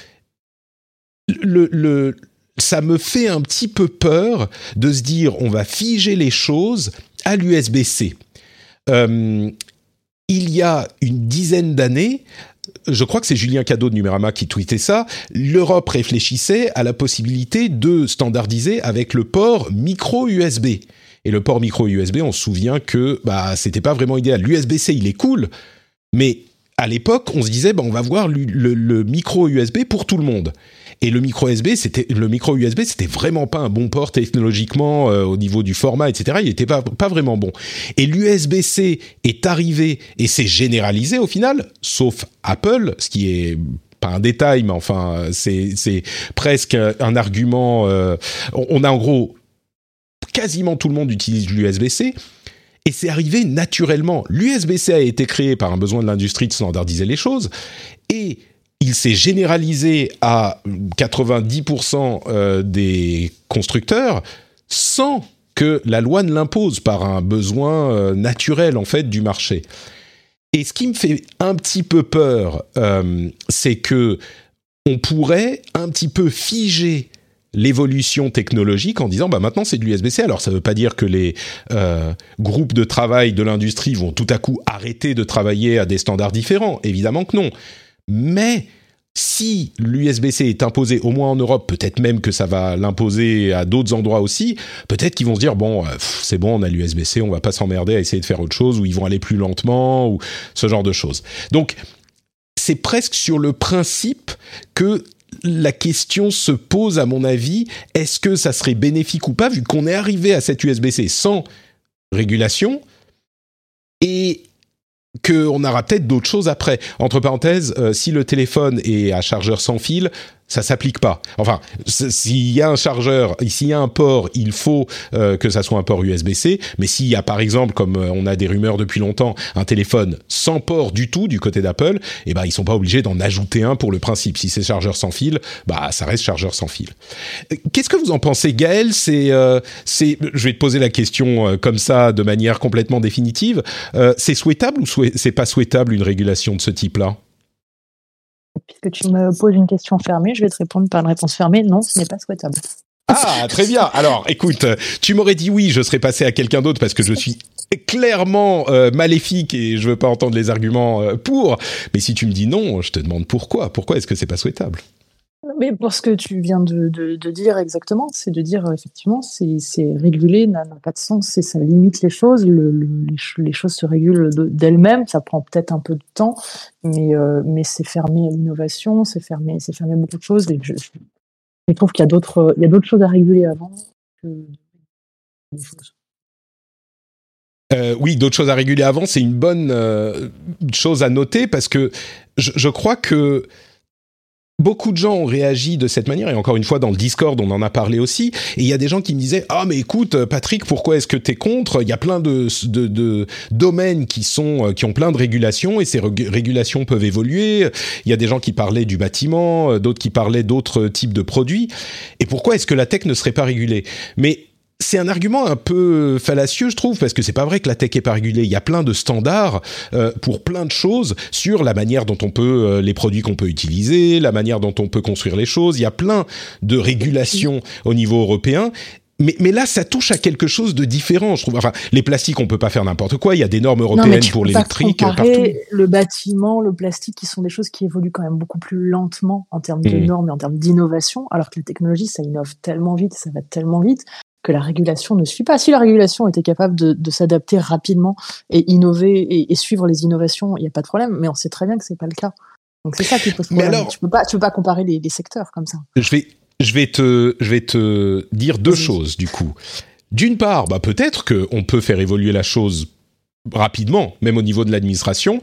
ça me fait un petit peu peur de se dire on va figer les choses à l'USB-C. Euh, il y a une dizaine d'années, je crois que c'est Julien Cadeau de Numérama qui tweetait ça, l'Europe réfléchissait à la possibilité de standardiser avec le port micro USB. Et le port micro USB, on se souvient que bah c'était pas vraiment idéal. L'USB-C, il est cool, mais à l'époque, on se disait bah on va voir le micro USB pour tout le monde. Et le micro USB, c'était le micro USB, c'était vraiment pas un bon port technologiquement euh, au niveau du format, etc. Il était pas pas vraiment bon. Et l'USB-C est arrivé et s'est généralisé au final, sauf Apple, ce qui est pas un détail, mais enfin c'est c'est presque un argument. Euh, on a en gros quasiment tout le monde utilise l'USB-C. Et c'est arrivé naturellement. L'USB-C a été créé par un besoin de l'industrie de standardiser les choses. Et il s'est généralisé à 90% euh, des constructeurs sans que la loi ne l'impose par un besoin euh, naturel en fait du marché. Et ce qui me fait un petit peu peur, euh, c'est que on pourrait un petit peu figer l'évolution technologique en disant bah maintenant c'est de l'USB-C. Alors ça ne veut pas dire que les groupes de travail de l'industrie vont tout à coup arrêter de travailler à des standards différents. Évidemment que non mais si l'USB-C est imposé au moins en Europe, peut-être même que ça va l'imposer à d'autres endroits aussi, peut-être qu'ils vont se dire bon, euh, c'est bon, on a l'USB-C, on va pas s'emmerder à essayer de faire autre chose, ou ils vont aller plus lentement, ou ce genre de choses. Donc, c'est presque sur le principe que la question se pose, à mon avis, est-ce que ça serait bénéfique ou pas, vu qu'on est arrivé à cette USB-C sans régulation et qu'on aura peut-être d'autres choses après. Entre parenthèses, euh, si le téléphone est à chargeur sans fil, ça s'applique pas. Enfin, s'il y a un chargeur, s'il y a un port, il faut euh, que ça soit un port USB-C. Mais s'il y a, par exemple, comme euh, on a des rumeurs depuis longtemps, un téléphone sans port du tout du côté d'Apple, eh ben ils sont pas obligés d'en ajouter un pour le principe. Si c'est chargeur sans fil, bah ça reste chargeur sans fil. Qu'est-ce que vous en pensez, Gaël? C'est, c'est, je vais te poser la question comme ça, de manière complètement définitive. c'est souhaitable ou c'est pas souhaitable une régulation de ce type-là? Puisque tu me poses une question fermée, je vais te répondre par une réponse fermée. Non, ce n'est pas souhaitable. Ah, très bien. Alors, écoute, tu m'aurais dit oui, je serais passé à quelqu'un d'autre parce que je suis clairement euh, maléfique et je veux pas entendre les arguments euh, pour. Mais si tu me dis non, je te demande pourquoi. Pourquoi est-ce que c'est pas souhaitable? Mais pour ce que tu viens de, dire exactement, c'est de dire effectivement, c'est réguler n'a pas de sens et ça limite les choses. les, choses se régulent d'elles-mêmes. Ça prend peut-être un peu de temps, mais, mais c'est fermé à l'innovation, c'est fermé, fermé beaucoup de choses. Et je, trouve qu'il y a d'autres, choses à réguler avant. Euh, oui, d'autres choses à réguler avant, c'est une bonne euh, chose à noter parce que je, crois que beaucoup de gens ont réagi de cette manière et encore une fois dans le Discord on en a parlé aussi et il y a des gens qui me disaient ah mais écoute Patrick pourquoi est-ce que tu es contre? Il y a plein de, domaines qui sont euh, qui ont plein de régulations et ces régulations peuvent évoluer. Il y a des gens qui parlaient du bâtiment d'autres qui parlaient d'autres types de produits. Et pourquoi est-ce que la tech ne serait pas régulée? Mais c'est un argument un peu fallacieux, je trouve, parce que c'est pas vrai que la tech est pas régulée. Il y a plein de standards euh, pour plein de choses sur la manière dont on peut euh, les produits qu'on peut utiliser, la manière dont on peut construire les choses. Il y a plein de régulations au niveau européen. Mais, mais, là, ça touche à quelque chose de différent, je trouve. Enfin, les plastiques, on peut pas faire n'importe quoi. Il y a des normes européennes pour l'électrique partout. Le bâtiment, le plastique, qui sont des choses qui évoluent quand même beaucoup plus lentement en termes de mmh. normes et en termes d'innovation, alors que la technologie, ça innove tellement vite, ça va tellement vite que la régulation ne suit pas. Si la régulation était capable de, s'adapter rapidement et innover et, suivre les innovations, il n'y a pas de problème. Mais on sait très bien que c'est pas le cas. Donc c'est ça qui pose problème. Alors, tu peux tu peux pas comparer les, secteurs comme ça. Je vais, je vais te, je vais te dire deux choses du coup. D'une part, bah peut-être qu'on peut faire évoluer la chose rapidement, même au niveau de l'administration.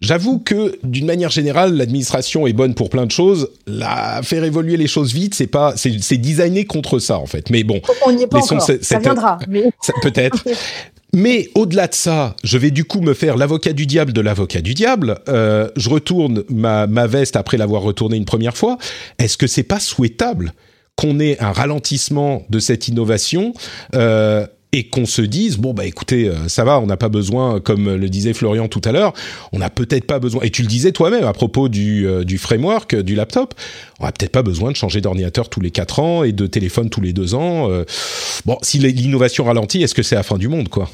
J'avoue que d'une manière générale, l'administration est bonne pour plein de choses. La faire évoluer les choses vite, c'est pas, c'est designé contre ça en fait. Mais bon, on n'y est pas encore. Ça viendra, mais... peut-être. Mais au-delà de ça, je vais du coup me faire l'avocat du diable de l'avocat du diable. Euh, je retourne ma, ma veste après l'avoir retournée une première fois. Est-ce que c'est pas souhaitable qu'on ait un ralentissement de cette innovation? Euh, et qu'on se dise bon bah écoutez euh, ça va on n'a pas besoin comme le disait Florian tout à l'heure on n'a peut-être pas besoin et tu le disais toi-même à propos du, euh, du framework du laptop on n'a peut-être pas besoin de changer d'ordinateur tous les quatre ans et de téléphone tous les deux ans euh. bon si l'innovation ralentit est-ce que c'est la fin du monde quoi?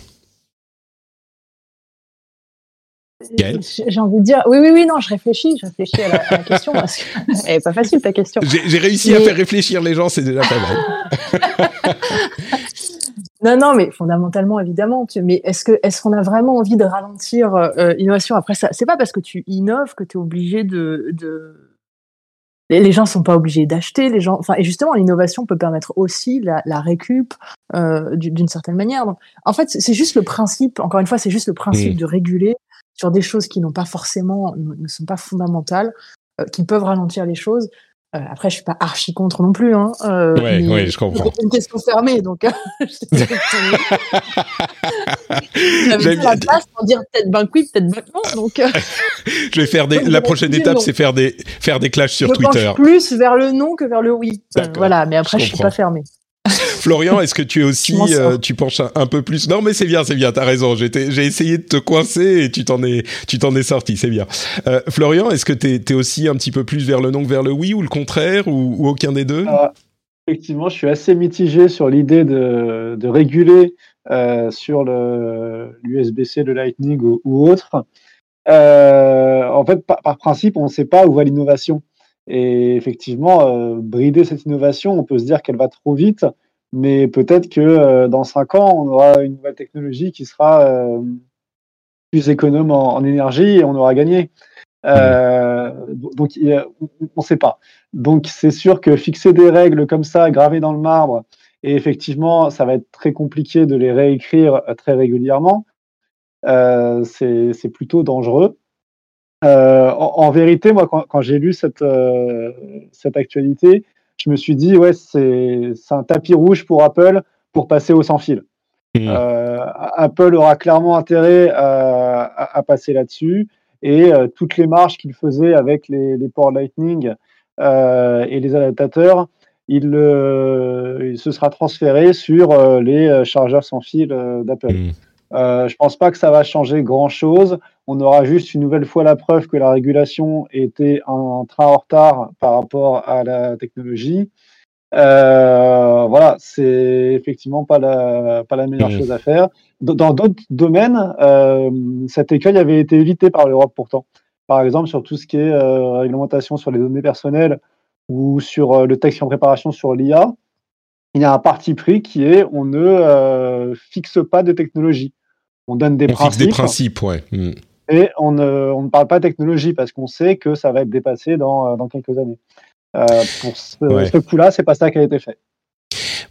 J'ai envie de dire, oui, oui, oui, non, je réfléchis, je réfléchis à la, question parce qu'elle n'est pas facile ta question. J'ai réussi à faire réfléchir les gens, c'est déjà pas mal. Non, non, mais fondamentalement, évidemment. mais est-ce que est-ce qu'on a vraiment envie de ralentir euh, l'innovation? Après, ça, c'est pas parce que tu innoves que tu es obligé de, de... Les gens sont pas obligés d'acheter. Les gens, enfin, et justement, l'innovation peut permettre aussi la, la récup euh, d'une certaine manière. Donc, en fait, c'est juste le principe. Encore une fois, c'est juste le principe mmh. de réguler sur des choses qui n'ont pas forcément, ne sont pas fondamentales, euh, qui peuvent ralentir les choses. Euh, après, je suis pas archi contre non plus. Hein, euh, oui, je comprends. C'est une question fermée, donc euh, j'avais la place pour dire peut-être ben oui, peut-être ben non. Donc, je vais faire des. La prochaine étape, c'est faire des faire des clashs sur Twitter. plus vers le non que vers le oui. voilà, mais après, je, je suis pas fermée. Florian, est-ce que tu es aussi, euh, tu penches un, peu plus? Non, mais c'est bien, c'est bien, t'as raison. J'ai essayé de te coincer et tu t'en es, tu t'en es sorti, c'est bien. Euh, Florian, est-ce que tu es, aussi un petit peu plus vers le non que vers le oui ou le contraire ou, aucun des deux? Euh, Effectivement, je suis assez mitigé sur l'idée de, réguler sur l'USB-C, le, Lightning ou, autre. en fait, par, principe, on ne sait pas où va l'innovation. Et effectivement, brider cette innovation, on peut se dire qu'elle va trop vite mais peut-être que euh, dans cinq ans, on aura une nouvelle technologie qui sera euh, plus économe en, énergie et on aura gagné. Euh, donc, on ne sait pas. Donc, c'est sûr que fixer des règles comme ça, gravées dans le marbre, et effectivement, ça va être très compliqué de les réécrire très régulièrement. c'est plutôt dangereux. en, vérité, moi, quand, quand j'ai lu cette, cette actualité, je me suis dit, ouais, c'est un tapis rouge pour Apple pour passer au sans fil. Euh, Apple aura clairement intérêt à, passer là-dessus et euh, toutes les marges qu'il faisait avec les, ports Lightning euh, et les adaptateurs, il, il, se sera transféré sur les chargeurs sans fil d'Apple. Euh, je pense pas que ça va changer grand-chose. On aura juste une nouvelle fois la preuve que la régulation était un train en retard par rapport à la technologie. Euh, voilà, c'est effectivement pas la, pas la meilleure chose à faire. Dans d'autres domaines, euh, cet écueil avait été évité par l'Europe pourtant. Par exemple, sur tout ce qui est réglementation sur les données personnelles, ou sur le texte en préparation sur l'IA, il y a un parti pris qui est on ne fixe pas de technologie. On donne des on principes. Fixe des principes, ouais. Hmm. Et on ne, on ne, parle pas de technologie parce qu'on sait que ça va être dépassé dans, dans quelques années. pour ce, ce coup-là, c'est pas ça qui a été fait.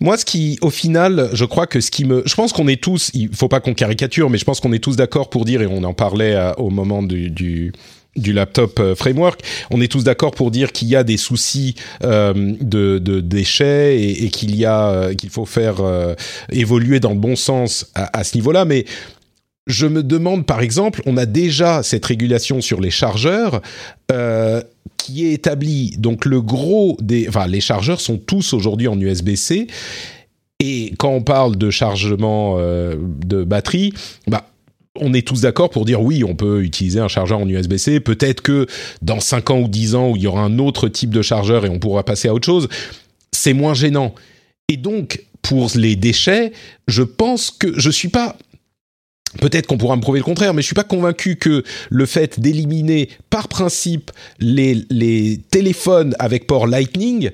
Moi, ce qui, au final, je crois que ce qui me, je pense qu'on est tous, il faut pas qu'on caricature, mais je pense qu'on est tous d'accord pour dire, et on en parlait euh, au moment du, du du laptop euh, framework, on est tous d'accord pour dire qu'il y a des soucis euh, de, de, déchets et, et qu'il y a euh, qu'il faut faire euh, évoluer dans le bon sens à, à ce niveau-là. Mais je me demande, par exemple, on a déjà cette régulation sur les chargeurs. Euh, qui est établi. Donc le gros des, enfin les chargeurs sont tous aujourd'hui en USB-C. Et quand on parle de chargement euh, de batterie, bah on est tous d'accord pour dire oui, on peut utiliser un chargeur en USB-C. Peut-être que dans 5 ans ou 10 ans, où il y aura un autre type de chargeur et on pourra passer à autre chose, c'est moins gênant. Et donc, pour les déchets, je pense que je suis pas Peut-être qu'on pourra me prouver le contraire, mais je suis pas convaincu que le fait d'éliminer par principe les, les téléphones avec port Lightning,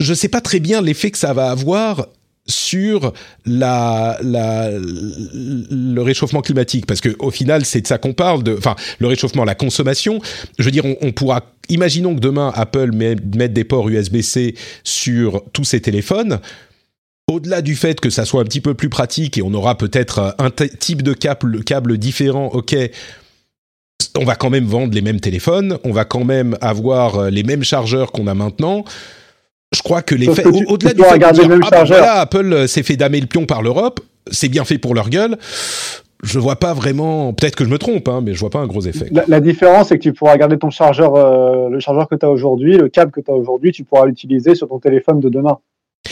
je sais pas très bien l'effet que ça va avoir sur la, la, le réchauffement climatique. Parce que au final c'est de ça qu'on parle enfin le réchauffement la consommation. Je veux dire on, on pourra imaginons que demain Apple mette des ports USB-C sur tous ses téléphones au-delà du fait que ça soit un petit peu plus pratique et on aura peut-être un type de câble, câble différent, ok, on va quand même vendre les mêmes téléphones, on va quand même avoir euh, les mêmes chargeurs qu'on a maintenant. Je crois que l'effet, au-delà du fait de dire, ah, ben voilà, Apple euh, s'est fait damer le pion par l'Europe, c'est bien fait pour leur gueule. Je vois pas vraiment, peut-être que je me trompe, hein, mais je vois pas un gros effet. La, la différence, c'est que tu pourras garder ton chargeur, euh, le chargeur que tu as aujourd'hui, le câble que tu as aujourd'hui, tu pourras l'utiliser sur ton téléphone de demain.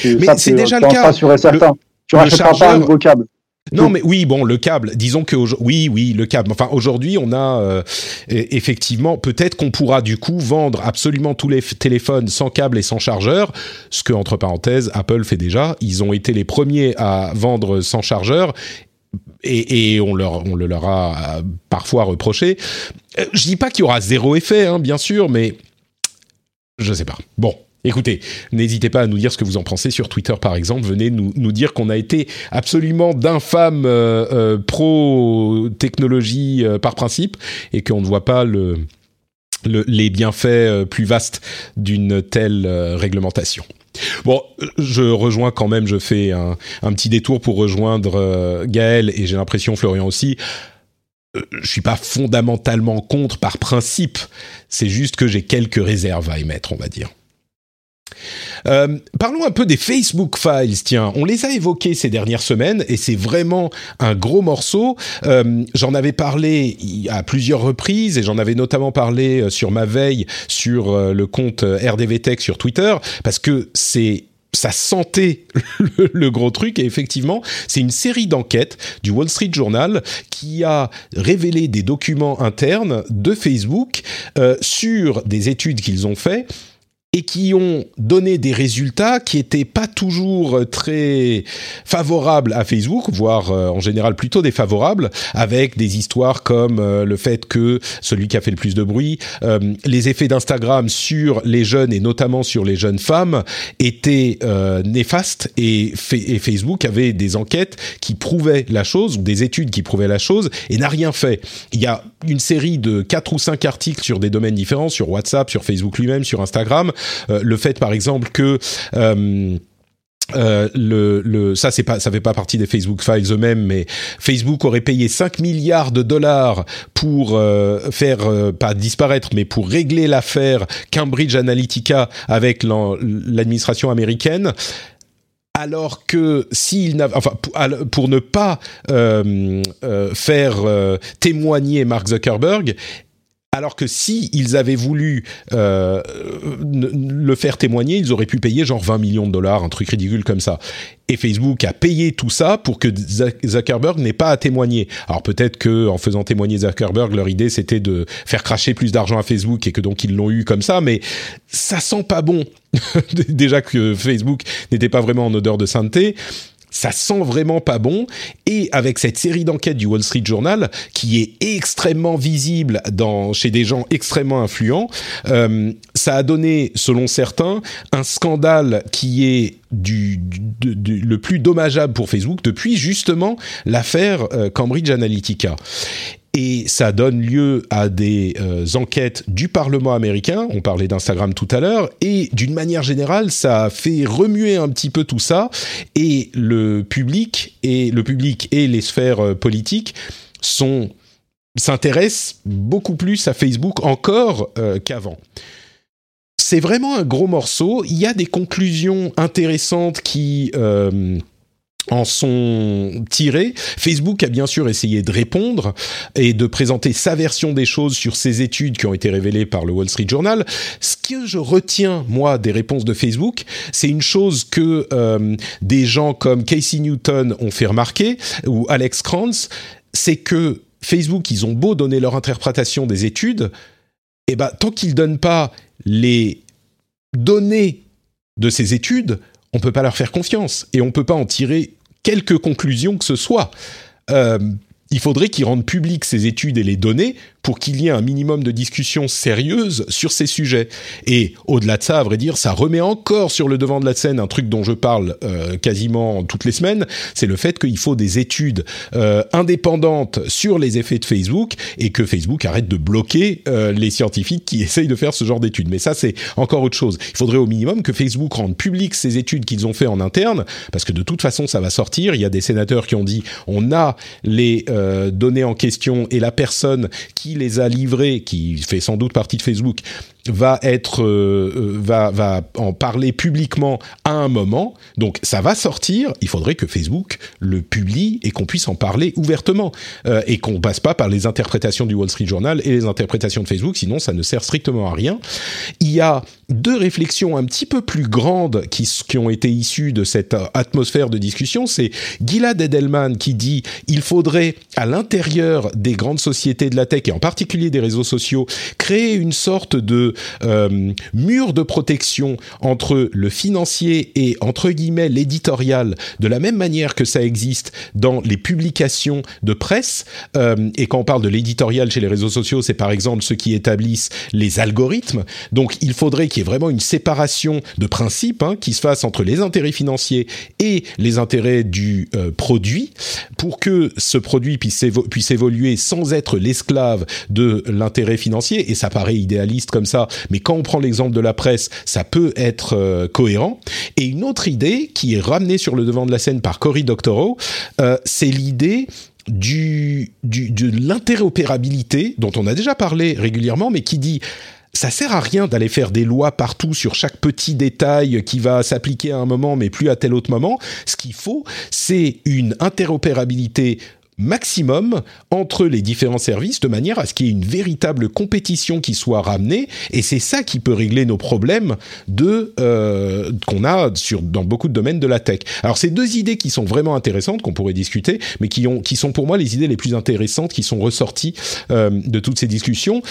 Mais c'est déjà le cas. Et certain. Le, tu rachèteras chargeur... pas un nouveau câble. Non, mais oui, bon, le câble. Disons que oui, oui, le câble. Enfin, aujourd'hui, on a euh, effectivement, peut-être qu'on pourra du coup vendre absolument tous les téléphones sans câble et sans chargeur, ce que entre parenthèses Apple fait déjà. Ils ont été les premiers à vendre sans chargeur. Et, et on, leur, on le leur a parfois reproché. Euh, je dis pas qu'il y aura zéro effet, hein, bien sûr, mais je sais pas. Bon, Écoutez, n'hésitez pas à nous dire ce que vous en pensez sur Twitter, par exemple. Venez nous, nous dire qu'on a été absolument d'infâmes euh, euh, pro-technologie euh, par principe et qu'on ne voit pas le, le, les bienfaits plus vastes d'une telle réglementation. Bon, je rejoins quand même, je fais un, un petit détour pour rejoindre Gaël et j'ai l'impression Florian aussi je suis pas fondamentalement contre par principe. C'est juste que j'ai quelques réserves à émettre, on va dire. Euh, parlons un peu des Facebook Files. Tiens, on les a évoqués ces dernières semaines et c'est vraiment un gros morceau. Euh, j'en avais parlé à plusieurs reprises et j'en avais notamment parlé euh, sur ma veille sur le compte euh, RDV Tech sur Twitter parce que c'est ça sentait le, gros truc et effectivement c'est une série d'enquêtes du Wall Street Journal qui a révélé des documents internes de Facebook sur des études qu'ils ont fait et qui ont donné des résultats qui étaient pas toujours très favorables à Facebook, voire euh, en général plutôt défavorables, avec des histoires comme euh, le fait que celui qui a fait le plus de bruit, euh, les effets d'Instagram sur les jeunes et notamment sur les jeunes femmes étaient euh, néfastes et, et, Facebook avait des enquêtes qui prouvaient la chose ou des études qui prouvaient la chose et n'a rien fait. Il y a une série de quatre ou cinq articles sur des domaines différents, sur WhatsApp, sur Facebook lui-même, sur Instagram, euh, le fait par exemple que euh, euh, le, ça c'est pas ça fait pas partie des Facebook Files eux-mêmes mais Facebook aurait payé 5 milliards de dollars pour euh, faire euh, pas disparaître mais pour régler l'affaire Cambridge Analytica avec l'administration américaine alors que s'il n'a, enfin pour, ne pas euh, euh, faire euh, témoigner Mark Zuckerberg, alors que si ils avaient voulu euh, le faire témoigner, ils auraient pu payer genre 20 millions de dollars, un truc ridicule comme ça. Et Facebook a payé tout ça pour que Zuckerberg n'ait pas à témoigner. Alors peut-être que en faisant témoigner Zuckerberg, leur idée c'était de faire cracher plus d'argent à Facebook et que donc ils l'ont eu comme ça, mais ça sent pas bon. Déjà que Facebook n'était pas vraiment en odeur de sainteté ça sent vraiment pas bon. Et avec cette série d'enquêtes du Wall Street Journal, qui est extrêmement visible dans, chez des gens extrêmement influents, euh, ça a donné, selon certains, un scandale qui est du, le plus dommageable pour Facebook depuis justement l'affaire euh, Cambridge Analytica et ça donne lieu à des euh, enquêtes du Parlement américain, on parlait d'Instagram tout à l'heure, et d'une manière générale, ça fait remuer un petit peu tout ça, et le public et le public et les sphères euh, politiques sont s'intéressent beaucoup plus à Facebook encore euh, qu'avant. C'est vraiment un gros morceau. Il y a des conclusions intéressantes qui en sont tirés. Facebook a bien sûr essayé de répondre et de présenter sa version des choses sur ces études qui ont été révélées par le Wall Street Journal. Ce que je retiens, moi, des réponses de Facebook, c'est une chose que euh, des gens comme Casey Newton ont fait remarquer, ou Alex Kranz, c'est que Facebook, ils ont beau donner leur interprétation des études, et eh ben, tant qu'ils donnent pas les données de ces études, on peut pas leur faire confiance et on peut pas en tirer quelque conclusion que ce soit. Euh, il faudrait qu'ils rendent publiques ces études et les données pour qu'il y ait un minimum de discussion sérieuse sur ces sujets. Et au-delà de ça, à vrai dire, ça remet encore sur le devant de la scène un truc dont je parle euh, quasiment toutes les semaines, c'est le fait qu'il faut des études euh, indépendantes sur les effets de Facebook et que Facebook arrête de bloquer euh, les scientifiques qui essayent de faire ce genre d'études. Mais ça, c'est encore autre chose. Il faudrait au minimum que Facebook rende publiques ces études qu'ils ont fait en interne, parce que de toute façon, ça va sortir. Il y a des sénateurs qui ont dit on a les données en question et la personne qui les a livrés, qui fait sans doute partie de Facebook, va être euh, euh, va va en parler publiquement à un moment. Donc ça va sortir. Il faudrait que Facebook le publie et qu'on puisse en parler ouvertement euh, et qu'on passe pas par les interprétations du Wall Street Journal et les interprétations de Facebook. Sinon, ça ne sert strictement à rien. Il y a deux réflexions un petit peu plus grandes qui, qui ont été issues de cette atmosphère de discussion. C'est Gilad Edelman qui dit il faudrait à l'intérieur des grandes sociétés de la tech et en particulier des réseaux sociaux créer une sorte de euh, mur de protection entre le financier et entre guillemets l'éditorial, de la même manière que ça existe dans les publications de presse. Euh, et quand on parle de l'éditorial chez les réseaux sociaux, c'est par exemple ceux qui établissent les algorithmes. Donc il faudrait qu'il y ait vraiment une séparation de principe hein, qui se fasse entre les intérêts financiers et les intérêts du euh, produit pour que ce produit puisse, puisse évoluer sans être l'esclave de l'intérêt financier. Et ça paraît idéaliste comme ça, mais quand on prend l'exemple de la presse, ça peut être euh, cohérent. Et une autre idée qui est ramenée sur le devant de la scène par Cory Doctorow, euh, c'est l'idée de l'interopérabilité dont on a déjà parlé régulièrement, mais qui dit ça sert à rien d'aller faire des lois partout sur chaque petit détail qui va s'appliquer à un moment mais plus à tel autre moment. Ce qu'il faut, c'est une interopérabilité maximum entre les différents services de manière à ce qu'il y ait une véritable compétition qui soit ramenée et c'est ça qui peut régler nos problèmes de euh, qu'on a sur dans beaucoup de domaines de la tech. Alors c'est deux idées qui sont vraiment intéressantes qu'on pourrait discuter mais qui ont qui sont pour moi les idées les plus intéressantes qui sont ressorties euh, de toutes ces discussions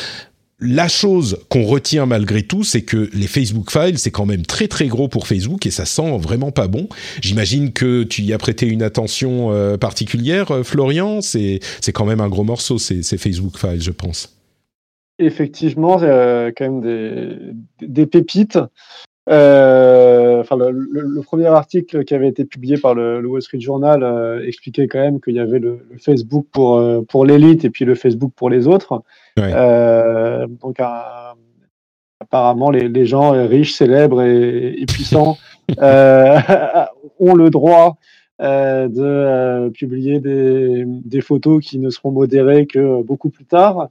la chose qu'on retient malgré tout, c'est que les Facebook Files, c'est quand même très très gros pour Facebook et ça sent vraiment pas bon. J'imagine que tu y as prêté une attention euh, particulière, euh, Florian. C'est quand même un gros morceau, ces, Facebook Files, je pense. Effectivement, il quand même des, des pépites. Euh, enfin, le, premier article qui avait été publié par le, Wall Street Journal expliquait quand même qu'il y avait le, le Facebook pour, pour l'élite et puis le Facebook pour les autres. Euh, donc, apparemment, les, gens riches, célèbres et, puissants euh, ont le droit euh, de publier des, photos qui ne seront modérées que beaucoup plus tard,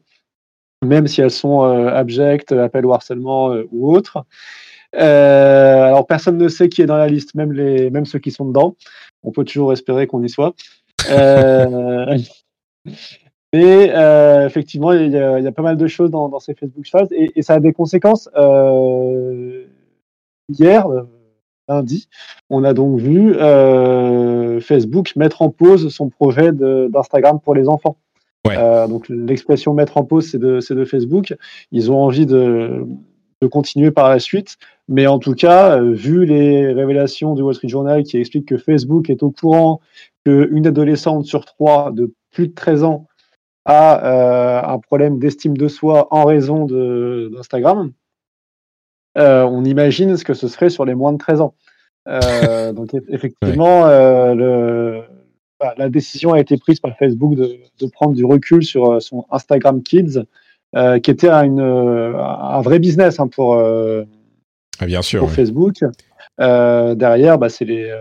même si elles sont abjectes, appel au harcèlement ou autres. Alors personne ne sait qui est dans la liste, même, les, même ceux qui sont dedans. On peut toujours espérer qu'on y soit. Mais euh, effectivement, il y, a, pas mal de choses dans, ces Facebook Files et, ça a des conséquences. Euh, hier, euh, lundi, on a donc vu Facebook mettre en pause son projet d'Instagram pour les enfants. donc l'expression mettre en pause, c'est de, de, Facebook. Ils ont envie de, de continuer par la suite. Mais en tout cas, vu les révélations du Wall Street Journal qui expliquent que Facebook est au courant qu'une adolescente sur trois de plus de 13 ans a un problème d'estime de soi en raison d'Instagram, on imagine ce que ce serait sur les moins de 13 ans. donc effectivement, le, bah, la décision a été prise par Facebook de, prendre du recul sur euh, son Instagram Kids, euh, qui était un, un vrai business hein, pour, euh, ah, bien sûr, pour Facebook. derrière, bah, c'est les,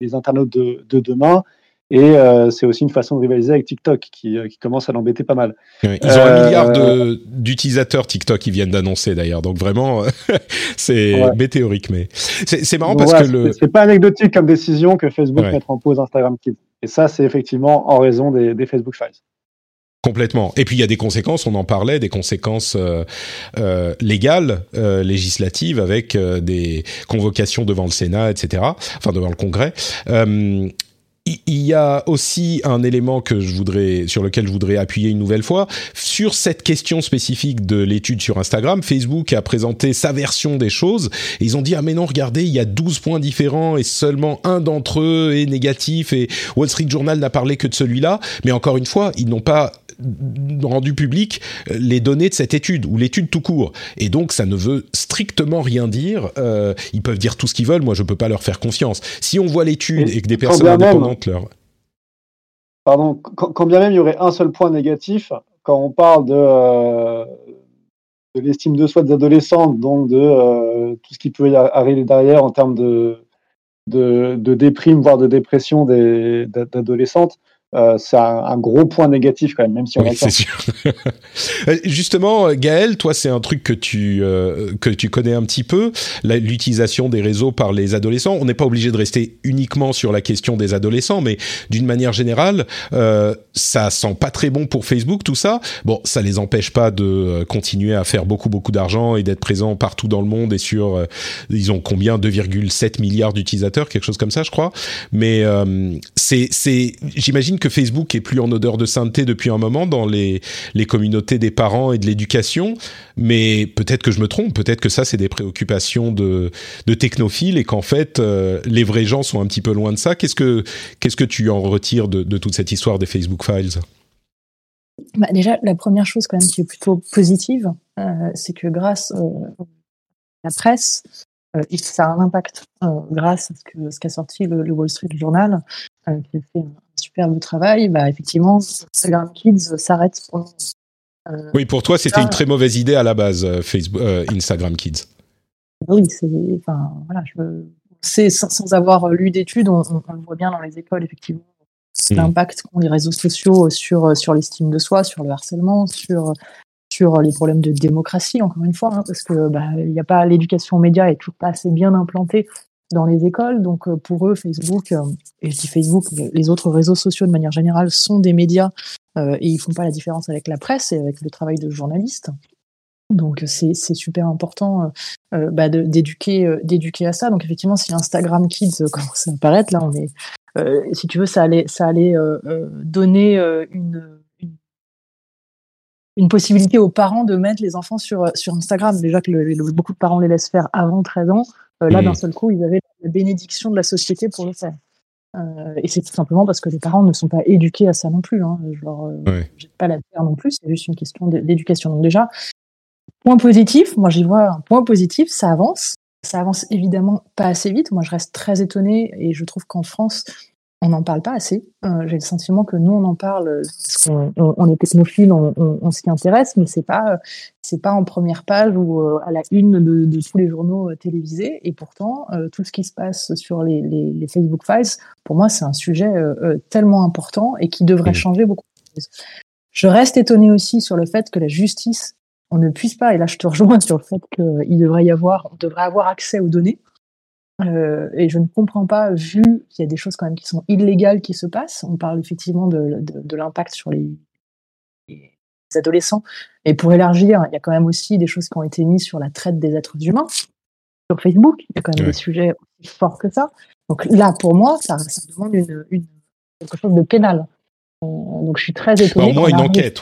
les, internautes de, de demain. Et c'est aussi une façon de rivaliser avec TikTok qui, qui commence à l'embêter pas mal. ils ont un milliard d'utilisateurs TikTok qui viennent d'annoncer d'ailleurs. Donc vraiment, c'est météorique. Mais c'est marrant parce que le. C'est pas anecdotique comme décision que Facebook mette en pause Instagram Kids. Et ça, c'est effectivement en raison des, Facebook Files. Complètement. Et puis il y a des conséquences, on en parlait, des conséquences euh, euh, légales, euh, législatives, avec des convocations devant le Sénat, etc. Enfin devant le Congrès il y a aussi un élément que je voudrais, sur lequel je voudrais appuyer une nouvelle fois. Sur cette question spécifique de l'étude sur Instagram, Facebook a présenté sa version des choses. Ils ont dit, ah mais non, regardez, il y a 12 points différents et seulement un d'entre eux est négatif et Wall Street Journal n'a parlé que de celui-là. Mais encore une fois, ils n'ont pas rendu public euh, les données de cette étude ou l'étude tout court. Et donc ça ne veut strictement rien dire. Euh, ils peuvent dire tout ce qu'ils veulent. Moi, je peux pas leur faire confiance. Si on voit l'étude et, que des personnes indépendantes leur Pardon, quand, bien même il y aurait un seul point négatif, quand on parle de, euh, de l'estime de soi des adolescentes, donc de tout ce qui peut y arriver derrière en termes de, de, de déprime, voire de dépression d'adolescentes, euh, c'est un, gros point négatif quand même, même si on oui, c'est sûr. Euh, justement, Gaël, toi, c'est un truc que tu euh, que tu connais un petit peu, l'utilisation des réseaux par les adolescents. On n'est pas obligé de rester uniquement sur la question des adolescents, mais d'une manière générale, euh, ça sent pas très bon pour Facebook, tout ça. Bon, ça les empêche pas de continuer à faire beaucoup beaucoup d'argent et d'être présents partout dans le monde et sur, ils ont combien? 2,7 milliards d'utilisateurs, quelque chose comme ça, je crois. Mais c'est c'est, j'imagine que Facebook est plus en odeur de sainteté depuis un moment dans les, les communautés des parents et de l'éducation, mais peut-être que je me trompe, peut-être que ça c'est des préoccupations de, de technophiles et qu'en fait euh, les vrais gens sont un petit peu loin de ça. Qu'est-ce que, qu'est-ce que tu en retires de, de toute cette histoire des Facebook Files? Bah déjà, la première chose quand même qui est plutôt positive, euh, c'est que grâce euh, à la presse, ça a un impact grâce à ce qu'a sorti le, le, Wall Street Journal, qui a fait un superbe travail, bah, effectivement, Instagram Kids s'arrête pour euh, oui, pour toi, c'était une très mauvaise idée à la base, euh, Facebook, euh, Instagram Kids. Oui, c'est, enfin, voilà, je, sans, avoir lu d'études, on, le voit bien dans les écoles, effectivement, hmm. l'impact qu'ont les réseaux sociaux sur, sur l'estime de soi, sur le harcèlement, sur, sur les problèmes de démocratie, encore une fois, hein, parce que bah, il n'y a pas l'éducation aux médias est toujours pas assez bien implantée dans les écoles. Donc euh, pour eux, Facebook, euh, et je dis Facebook, les autres réseaux sociaux de manière générale sont des médias euh, et ils font pas la différence avec la presse et avec le travail de journaliste. Donc c'est super important bah, d'éduquer d'éduquer à ça. Donc effectivement, si Instagram Kids commence à apparaître, là on est, si tu veux, ça allait ça allait donner une, une, possibilité aux parents de mettre les enfants sur sur Instagram. Déjà que beaucoup de parents les laissent faire avant 13 ans. Euh, là, d'un seul coup, ils avaient la bénédiction de la société pour le faire. Euh, et c'est tout simplement parce que les parents ne sont pas éduqués à ça non plus. Hein. Je leur euh, pas la terre non plus, c'est juste une question d'éducation. Donc déjà, point positif, moi j'y vois un point positif, ça avance. Ça avance évidemment pas assez vite. Moi je reste très étonnée et je trouve qu'en France, on n'en parle pas assez. Euh, j'ai le sentiment que nous on en parle parce qu'on on, est technophile, on, on, s'y intéresse, mais c'est pas c'est pas en première page ou euh, à la une de, de tous les journaux euh, télévisés. Et pourtant, tout ce qui se passe sur les, les, les Facebook Files, pour moi, c'est un sujet tellement important et qui devrait changer beaucoup. Je reste étonnée aussi sur le fait que la justice, on ne puisse pas, et là je te rejoins sur le fait qu'il devrait y avoir, on devrait avoir accès aux données. Euh, et je ne comprends pas, vu qu'il y a des choses quand même qui sont illégales qui se passent. On parle effectivement de, de, de l'impact sur les, les, adolescents. Et pour élargir, il y a quand même aussi des choses qui ont été mises sur la traite des êtres humains sur Facebook. Il y a quand même des sujets aussi forts que ça. Donc là, pour moi, ça, ça demande une, une, quelque chose de pénal. Euh, donc je suis très étonnée. Bah, au moins une enquête.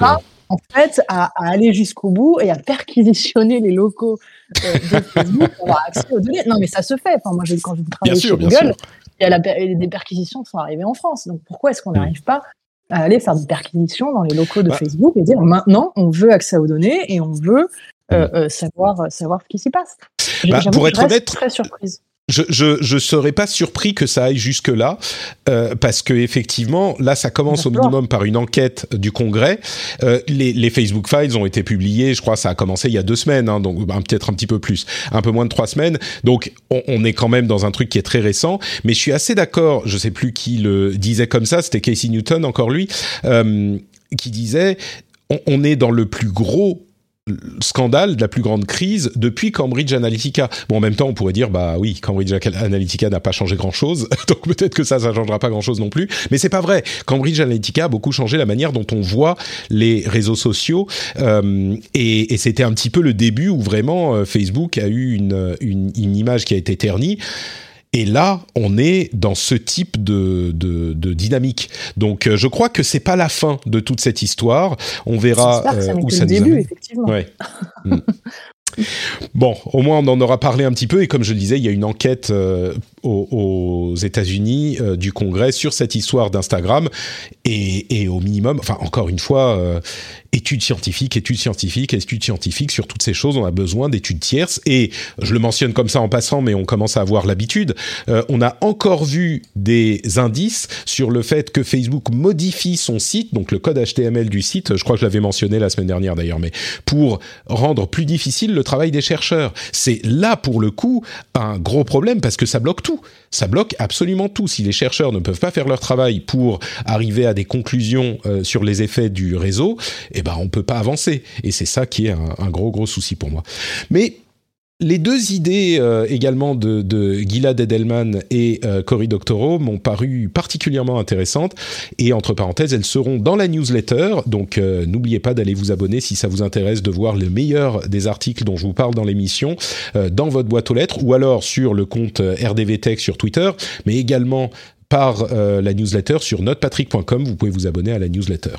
En fait à, aller jusqu'au bout et à perquisitionner les locaux euh, de Facebook pour avoir accès aux données. Non, mais ça se fait. Enfin, moi, quand je travaille chez Google, il y a la, des perquisitions qui sont arrivées en France. Donc, pourquoi est-ce qu'on mm. n'arrive pas à aller faire des perquisitions dans les locaux de bah. Facebook et dire maintenant, on veut accès aux données et on veut euh, mm. euh, savoir, savoir ce qui s'y passe? Bah, pour être honnête, très surprise. Je, je, je serais pas surpris que ça aille jusque là euh, parce que effectivement là ça commence au minimum par une enquête du Congrès. Euh, les, les, Facebook Files ont été publiés, je crois ça a commencé il y a deux semaines, hein, donc ben, peut-être un petit peu plus, un peu moins de trois semaines. Donc on, on, est quand même dans un truc qui est très récent. Mais je suis assez d'accord. Je sais plus qui le disait comme ça. C'était Casey Newton encore lui euh, qui disait on est dans le plus gros scandale de la plus grande crise depuis Cambridge Analytica. Bon, en même temps, on pourrait dire, bah oui, Cambridge Analytica n'a pas changé grand-chose, donc peut-être que ça, ça changera pas grand-chose non plus. Mais c'est pas vrai. Cambridge Analytica a beaucoup changé la manière dont on voit les réseaux sociaux, euh, et, et c'était un petit peu le début où vraiment euh, Facebook a eu une, une, une image qui a été ternie. Et là, on est dans ce type de, de, dynamique. Donc, euh, je crois que c'est pas la fin de toute cette histoire. On verra euh, où ça nous début, effectivement. Ouais. Mm. Bon, au moins on en aura parlé un petit peu et comme je le disais, il y a une enquête euh, aux, États-Unis euh, du Congrès sur cette histoire d'Instagram et, au minimum, enfin encore une fois, euh, études scientifiques, études scientifiques, études scientifiques sur toutes ces choses. On a besoin d'études tierces et je le mentionne comme ça en passant, mais on commence à avoir l'habitude. on a encore vu des indices sur le fait que Facebook modifie son site, donc le code HTML du site. Je crois que je l'avais mentionné la semaine dernière d'ailleurs, mais pour rendre plus difficile le travail des chercheurs. C'est là pour le coup un gros problème parce que ça bloque Ça bloque absolument tout. Si les chercheurs ne peuvent pas faire leur travail pour arriver à des conclusions euh, sur les effets du réseau, eh ben on peut pas avancer. Et c'est ça qui est un, un gros gros souci pour moi. Mais les deux idées euh, également de, de Gilad Edelman et euh, Cory Doctorow m'ont paru particulièrement intéressantes. Et entre parenthèses elles seront dans la newsletter. Donc euh, n'oubliez pas d'aller vous abonner si ça vous intéresse de voir le meilleur des articles dont je vous parle dans l'émission dans votre boîte aux lettres ou alors sur le compte RDV Tech sur Twitter mais également par la newsletter sur notepatrick.com vous pouvez vous abonner à la newsletter.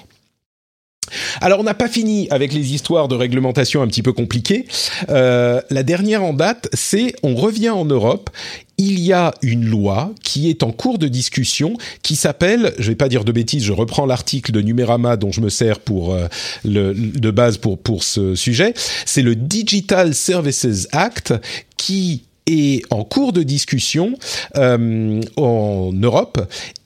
Alors on n'a pas fini avec les histoires de réglementation un petit peu compliquées. Euh, la dernière en date, c'est on revient en Europe. Il y a une loi qui est en cours de discussion qui s'appelle, je vais pas dire de bêtises, je reprends l'article de Numérama dont je me sers pour euh, de base pour pour ce sujet. C'est le Digital Services Act qui est en cours de discussion euh, en Europe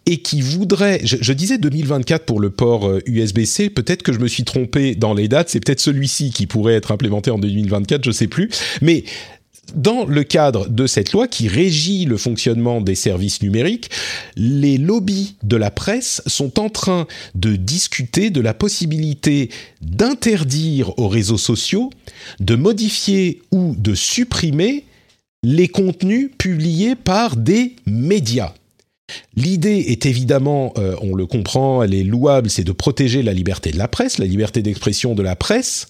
et qui voudrait, je, disais 2024 pour le port USB-C, euh, peut-être que je me suis trompé dans les dates, c'est peut-être celui-ci qui pourrait être implémenté en 2024, je sais plus, mais dans le cadre de cette loi qui régit le fonctionnement des services numériques, les lobbies de la presse sont en train de discuter de la possibilité d'interdire aux réseaux sociaux de modifier ou de supprimer les contenus publiés par des médias. L'idée est évidemment, euh, on le comprend, elle est louable, c'est de protéger la liberté de la presse, la liberté d'expression de la presse.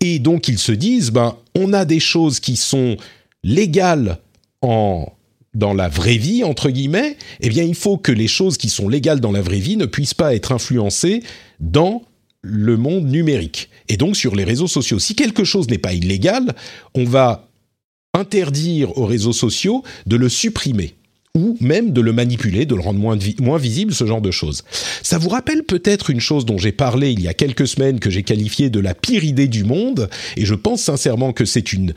Et donc ils se disent, ben, on a des choses qui sont légales en dans la vraie vie entre guillemets, eh bien il faut que les choses qui sont légales dans la vraie vie ne puissent pas être influencées dans le monde numérique. Et donc sur les réseaux sociaux, si quelque chose n'est pas illégal, on va interdire aux réseaux sociaux de le supprimer ou même de le manipuler, de le rendre moins, moins visible, ce genre de choses. Ça vous rappelle peut-être une chose dont j'ai parlé il y a quelques semaines que j'ai qualifiée de la pire idée du monde, et je pense sincèrement que c'est une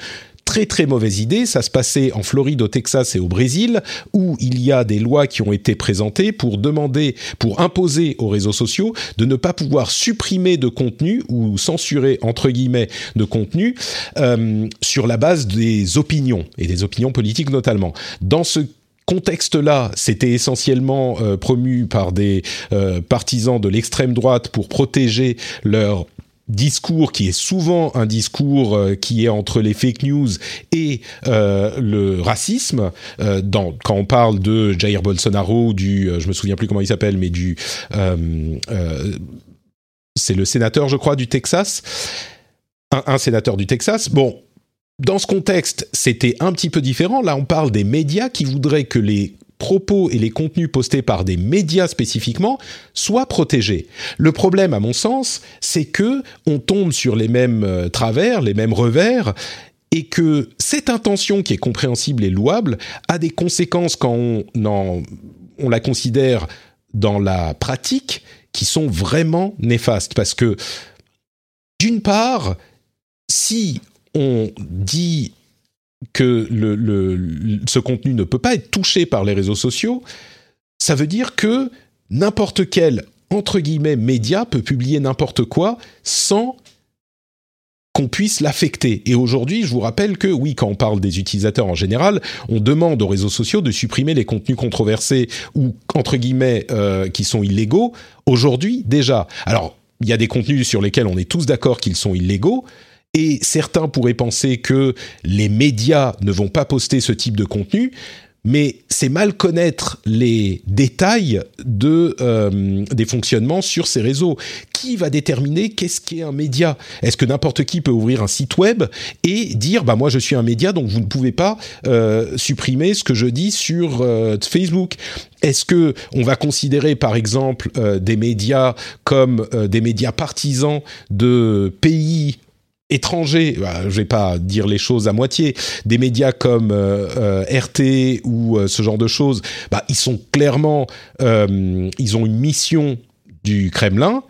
très très mauvaise idée. Ça se passait en Floride, au Texas et au Brésil, où il y a des lois qui ont été présentées pour demander, pour imposer aux réseaux sociaux de ne pas pouvoir supprimer de contenu ou censurer entre guillemets de contenu euh, sur la base des opinions et des opinions politiques notamment. Dans ce contexte-là, c'était essentiellement euh, promu par des euh, partisans de l'extrême droite pour protéger leur discours qui est souvent un discours euh, qui est entre les fake news et le racisme dans, quand on parle de Jair Bolsonaro du je me souviens plus comment il s'appelle mais du c'est le sénateur je crois du Texas. Un, un sénateur du Texas. Bon dans ce contexte, c'était un petit peu différent. Là, on parle des médias qui voudraient que les propos et les contenus postés par des médias spécifiquement soient protégés. Le problème, à mon sens, c'est que on tombe sur les mêmes euh, travers, les mêmes revers, et que cette intention qui est compréhensible et louable a des conséquences quand on, on la considère dans la pratique qui sont vraiment néfastes. Parce que, d'une part, si on dit que ce contenu ne peut pas être touché par les réseaux sociaux, ça veut dire que n'importe quel, entre guillemets, média peut publier n'importe quoi sans qu'on puisse l'affecter. Et aujourd'hui, je vous rappelle que oui, quand on parle des utilisateurs en général, on demande aux réseaux sociaux de supprimer les contenus controversés ou entre guillemets euh, qui sont illégaux. Aujourd'hui, déjà. Alors, il y a des contenus sur lesquels on est tous d'accord qu'ils sont illégaux. Et certains pourraient penser que les médias ne vont pas poster ce type de contenu, mais c'est mal connaître les détails euh, des fonctionnements sur ces réseaux. Qui va déterminer qu'est-ce qu'est un média? Est-ce que n'importe qui peut ouvrir un site web et dire bah moi je suis un média donc vous ne pouvez pas euh, supprimer ce que je dis sur euh, Facebook? Est-ce que on va considérer par exemple des médias comme des médias partisans de pays étrangers, bah, je vais pas dire les choses à moitié, des médias comme euh, euh, RT ou euh, ce genre de choses, bah, ils sont clairement, ils ont une mission du Kremlin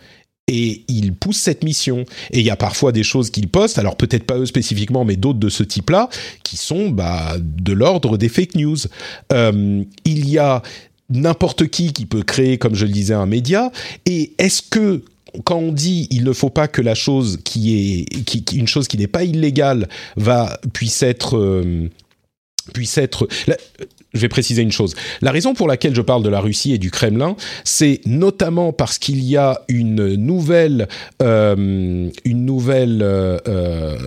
et ils poussent cette mission. Et il y a parfois des choses qu'ils postent, alors peut-être pas eux spécifiquement, mais d'autres de ce type-là, qui sont bah, de l'ordre des fake news. il y a n'importe qui qui peut créer, comme je le disais, un média. Et est-ce que quand on dit il ne faut pas que la chose qui est une chose qui n'est pas illégale va puisse être euh, puisse être je vais préciser une chose. La raison pour laquelle je parle de la Russie et du Kremlin, c'est notamment parce qu'il y a une nouvelle, euh, une nouvelle euh,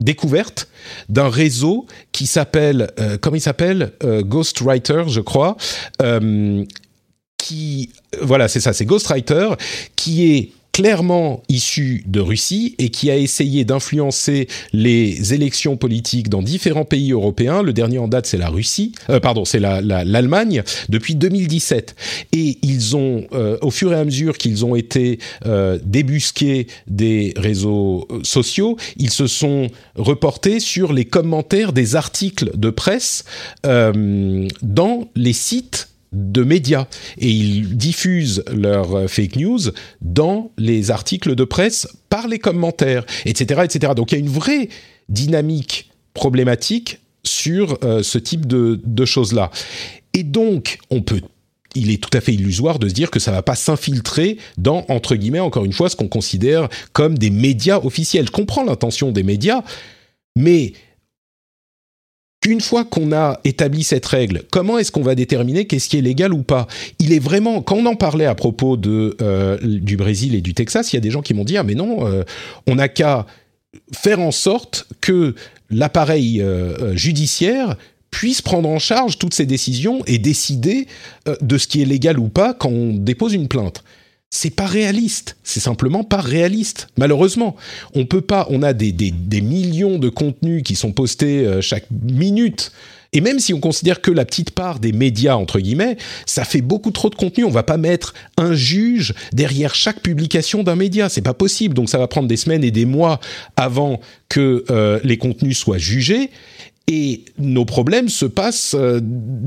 découverte d'un réseau qui s'appelle, comment il s'appelle, Ghostwriter, je crois, qui, voilà, c'est ça, c'est Ghostwriter, qui est clairement issu de Russie et qui a essayé d'influencer les élections politiques dans différents pays européens. Le dernier en date, c'est la Russie, euh, pardon, c'est l'Allemagne depuis 2017. Et ils ont, euh, au fur et à mesure qu'ils ont été euh, débusqués des réseaux sociaux, ils se sont reportés sur les commentaires des articles de presse dans les sites de médias et ils diffusent leurs euh, fake news dans les articles de presse par les commentaires, etc., etc. Donc il y a une vraie dynamique problématique sur euh, ce type de, choses-là. Et donc, on peut il est tout à fait illusoire de se dire que ça va pas s'infiltrer dans, entre guillemets, encore une fois, ce qu'on considère comme des médias officiels. Je comprends l'intention des médias, mais une fois qu'on a établi cette règle, comment est-ce qu'on va déterminer qu'est-ce qui est légal ou pas? Il est vraiment, quand on en parlait à propos euh, du Brésil et du Texas, il y a des gens qui m'ont dit ah mais non, euh, on n'a qu'à faire en sorte que l'appareil euh, judiciaire puisse prendre en charge toutes ces décisions et décider de ce qui est légal ou pas quand on dépose une plainte c'est pas réaliste. C'est simplement pas réaliste. Malheureusement, on peut pas. On a des, des, millions de contenus qui sont postés euh, chaque minute. Et même si on considère que la petite part des médias entre guillemets, ça fait beaucoup trop de contenu. On va pas mettre un juge derrière chaque publication d'un média. C'est pas possible. Donc ça va prendre des semaines et des mois avant que euh, les contenus soient jugés. Et nos problèmes se passent euh,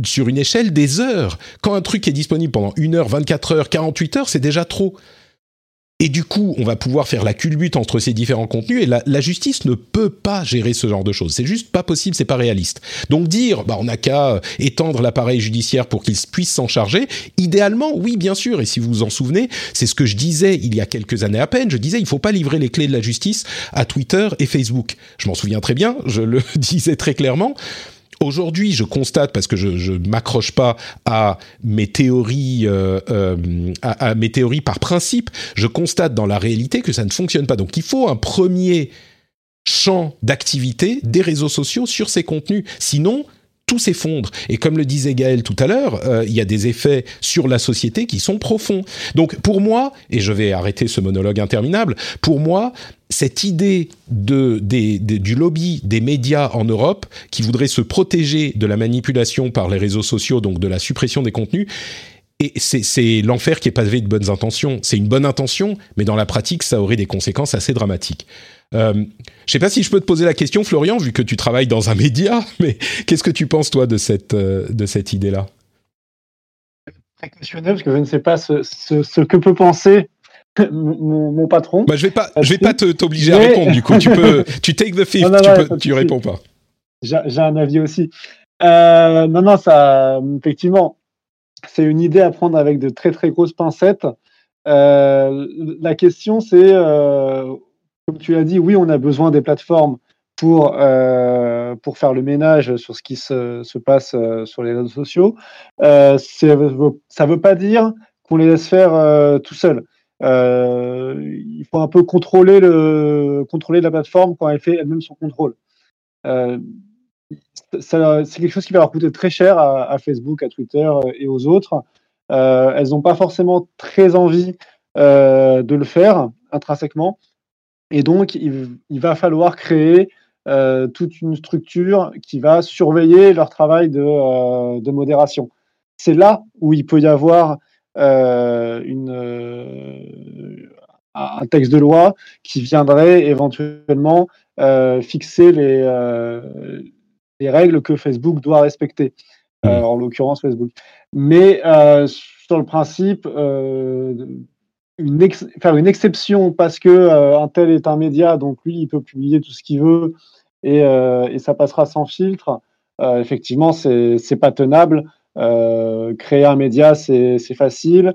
sur une échelle des heures. Quand un truc est disponible pendant une heure, 24 heures, 48 heures, c'est déjà trop. Et du coup, on va pouvoir faire la culbute entre ces différents contenus et la, justice ne peut pas gérer ce genre de choses. C'est juste pas possible, c'est pas réaliste. Donc dire, bah, on n'a qu'à euh, étendre l'appareil judiciaire pour qu'il puisse s'en charger. Idéalement, oui, bien sûr. Et si vous vous en souvenez, c'est ce que je disais il y a quelques années à peine. Je disais, il faut pas livrer les clés de la justice à Twitter et Facebook. Je m'en souviens très bien. Je le disais très clairement. Aujourd'hui, je constate parce que je, je m'accroche pas euh, euh, à, mes théories par principe. Je constate dans la réalité que ça ne fonctionne pas. Donc, il faut un premier champ d'activité des réseaux sociaux sur ces contenus. Sinon, tout s'effondre. Et comme le disait Gaël tout à l'heure, euh, il y a des effets sur la société qui sont profonds. Donc pour moi, et je vais arrêter ce monologue interminable, pour moi, cette idée de, du lobby des médias en Europe qui voudrait se protéger de la manipulation par les réseaux sociaux, donc de la suppression des contenus, et c'est l'enfer qui est pavé de bonnes intentions. C'est une bonne intention, mais dans la pratique, ça aurait des conséquences assez dramatiques. Euh, je ne sais pas si je peux te poser la question, Florian, vu que tu travailles dans un média, mais qu'est-ce que tu penses, toi, de cette, euh, de cette idée-là? Précautionneux, parce que je ne sais pas ce, ce, que peut penser mon, patron. Bah, je vais pas, je vais pas t'obliger à répondre. Du coup, tu peux, tu take the fifth, tu, peux, tu réponds pas. J'ai un avis aussi. Euh, non, non, ça, effectivement, c'est une idée à prendre avec de très très grosses pincettes. Euh, la question, c'est, euh, comme tu l'as dit, oui, on a besoin des plateformes pour, euh, pour faire le ménage sur ce qui se, se passe sur les réseaux sociaux. ça ne veut pas dire qu'on les laisse faire tout seul. il faut un peu contrôler, le, contrôler la plateforme quand elle fait elle-même son contrôle c'est quelque chose qui va leur coûter très cher à, Facebook, à Twitter euh, et aux autres. Euh, elles n'ont pas forcément très envie euh, de le faire intrinsèquement. Et donc, il, va falloir créer toute une structure qui va surveiller leur travail de, modération. C'est là où il peut y avoir un texte de loi qui viendrait éventuellement fixer les, les règles que Facebook doit respecter, euh, en l'occurrence Facebook. Mais euh, sur le principe, euh, une faire une exception parce que un tel est un média, donc lui, il peut publier tout ce qu'il veut et, et, ça passera sans filtre. effectivement, c'est pas tenable. créer un média, c'est facile.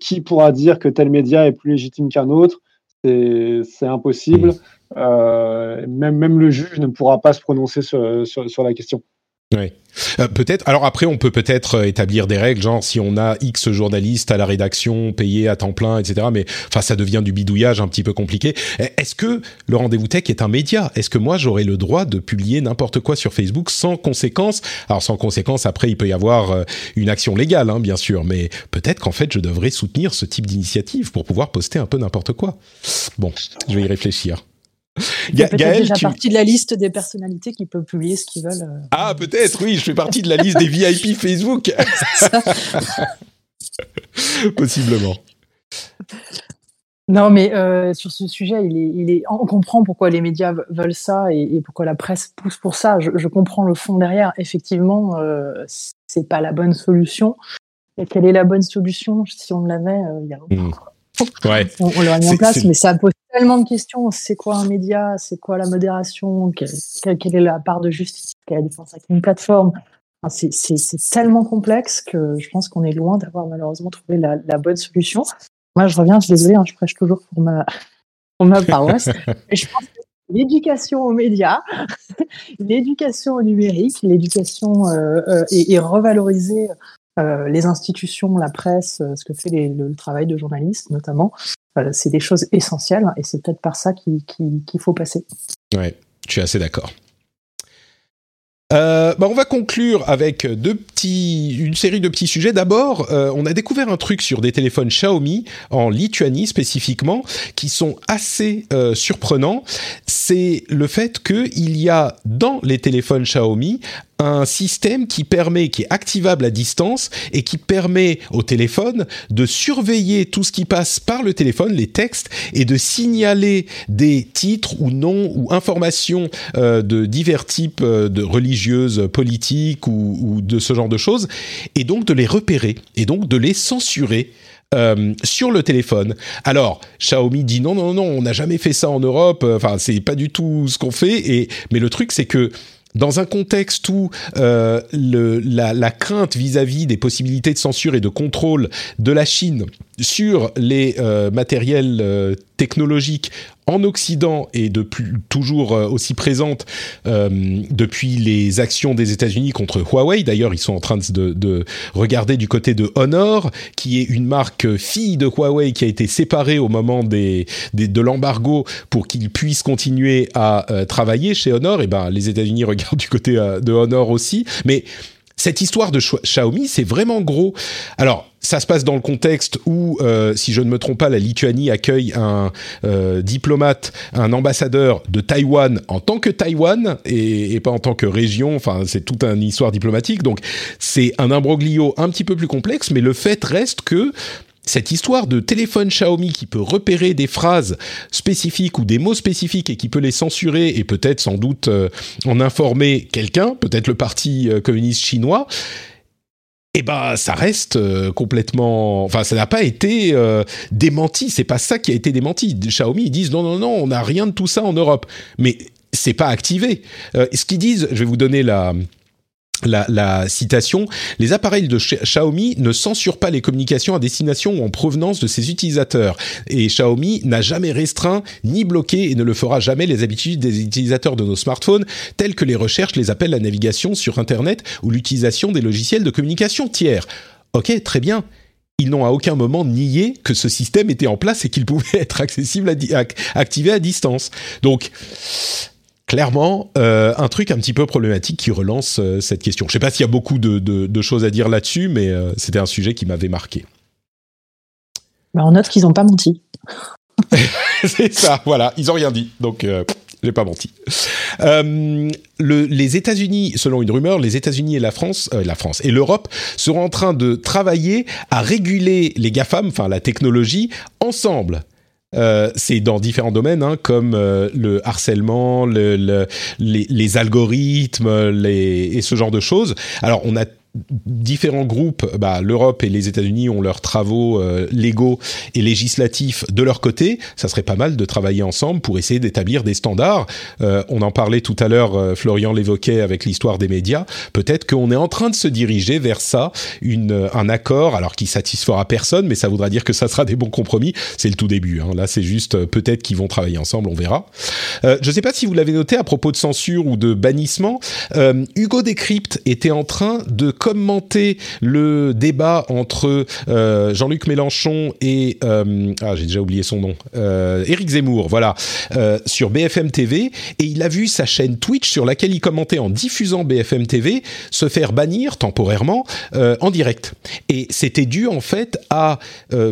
qui pourra dire que tel média est plus légitime qu'un autre? C'est impossible. Euh, même, le juge ne pourra pas se prononcer sur, la question. Oui. Euh, peut-être. Alors après, on peut peut-être euh, établir des règles, genre si on a X journalistes à la rédaction payés à temps plein, etc. Mais enfin, ça devient du bidouillage un petit peu compliqué. Est-ce que le rendez-vous tech est un média? Est-ce que moi j'aurais le droit de publier n'importe quoi sur Facebook sans conséquence? Alors sans conséquence, après il peut y avoir une action légale, hein, bien sûr. Mais peut-être qu'en fait, je devrais soutenir ce type d'initiative pour pouvoir poster un peu n'importe quoi. Bon, je vais y réfléchir. Il peut déjà partie de la liste des personnalités qui peuvent publier ce qu'ils veulent. Euh. Ah, peut-être, oui, je fais partie de la liste des VIP Facebook. Possiblement. Non, mais euh, sur ce sujet, il est, il est, on comprend pourquoi les médias veulent ça et, pourquoi la presse pousse pour ça. Je, comprends le fond derrière. Effectivement, euh, c'est pas la bonne solution. Et quelle est la bonne solution? Si on l'avait, euh, il y a hmm. Ouais. On, l'aurait mis en place, mais ça pose tellement de questions. C'est quoi un média C'est quoi la modération quelle, est la part de justice Quelle est la différence avec une plateforme c'est, tellement complexe que je pense qu'on est loin d'avoir malheureusement trouvé la, bonne solution. Moi, je reviens, je suis désolée, hein, je prêche toujours pour ma, pour ma paroisse. je pense que l'éducation aux médias, l'éducation au numérique, l'éducation euh, euh, et, revaloriser euh, les institutions, la presse, ce que fait le travail de journaliste notamment, c'est des choses essentielles et c'est peut-être par ça qu'il faut passer. Ouais, je suis assez d'accord. Euh, bah on va conclure avec deux petits, une série de petits sujets. D'abord, euh, on a découvert un truc sur des téléphones Xiaomi en Lituanie spécifiquement, qui sont assez euh, surprenants. C'est le fait qu'il y a dans les téléphones Xiaomi un système qui permet, qui est activable à distance et qui permet au téléphone de surveiller tout ce qui passe par le téléphone, les textes, et de signaler des titres ou noms ou informations euh, de divers types euh, de religieuses, politiques ou, de ce genre de choses, et donc de les repérer et donc de les censurer. Euh, sur le téléphone. Alors, Xiaomi dit non, non, non, on n'a jamais fait ça en Europe. Enfin, c'est pas du tout ce qu'on fait. Et mais le truc, c'est que dans un contexte où euh, la, crainte vis-à-vis des possibilités de censure et de contrôle de la Chine sur les euh, matériels euh, technologiques en Occident et depuis toujours aussi présente depuis les actions des États-Unis contre Huawei. D'ailleurs, ils sont en train de, de, regarder du côté de Honor, qui est une marque fille de Huawei qui a été séparée au moment des, des de l'embargo pour qu'ils puissent continuer à travailler chez Honor. Et ben, les États-Unis regardent du côté de Honor aussi, mais cette histoire de Xiaomi, c'est vraiment gros. Alors, ça se passe dans le contexte où, euh, si je ne me trompe pas, la Lituanie accueille un euh, diplomate, un ambassadeur de Taïwan en tant que Taïwan et, pas en tant que région. Enfin, c'est toute une histoire diplomatique. Donc, c'est un imbroglio un petit peu plus complexe, mais le fait reste que cette histoire de téléphone Xiaomi qui peut repérer des phrases spécifiques ou des mots spécifiques et qui peut les censurer et peut-être sans doute euh, en informer quelqu'un, peut-être le parti euh, communiste chinois, eh ben ça reste euh, complètement enfin ça n'a pas été démenti. C'est pas ça qui a été démenti. Xiaomi ils disent non non non on n'a rien de tout ça en Europe. Mais c'est pas activé. Ce qu'ils disent je vais vous donner la la, citation, les appareils de Xiaomi ne censurent pas les communications à destination ou en provenance de ses utilisateurs. Et Xiaomi n'a jamais restreint ni bloqué et ne le fera jamais les habitudes des utilisateurs de nos smartphones, telles que les recherches, les appels, la navigation sur Internet ou l'utilisation des logiciels de communication tiers. Ok, très bien. Ils n'ont à aucun moment nié que ce système était en place et qu'il pouvait être accessible, à activé à distance. Donc, clairement euh, un truc un petit peu problématique qui relance euh, cette question. Je ne sais pas s'il y a beaucoup de, choses à dire là-dessus, mais euh, c'était un sujet qui m'avait marqué. Bah, on note qu'ils n'ont pas menti. c'est ça, voilà, ils n'ont rien dit, donc j'ai pas menti. les États-Unis, selon une rumeur, les États-Unis et la France, la France et l'Europe seront en train de travailler à réguler les GAFAM, enfin la technologie, ensemble. Euh, c'est dans différents domaines, hein, comme euh, le harcèlement, le, les, les, algorithmes et ce genre de choses. Alors, on a différents groupes, bah, l'Europe et les États-Unis ont leurs travaux euh, légaux et législatifs de leur côté. Ça serait pas mal de travailler ensemble pour essayer d'établir des standards. Euh, on en parlait tout à l'heure, euh, Florian l'évoquait avec l'histoire des médias. Peut-être qu'on est en train de se diriger vers ça, une, un accord, alors qui satisfera personne, mais ça voudra dire que ça sera des bons compromis. C'est le tout début. Hein. Là, c'est juste peut-être qu'ils vont travailler ensemble, on verra. je ne sais pas si vous l'avez noté à propos de censure ou de bannissement. Hugo Décrypte était en train de commenter le débat entre euh, Jean-Luc Mélenchon et euh, ah j'ai déjà oublié son nom euh, Éric Zemmour voilà sur BFM TV et il a vu sa chaîne Twitch sur laquelle il commentait en diffusant BFM TV se faire bannir temporairement en direct. Et c'était dû en fait à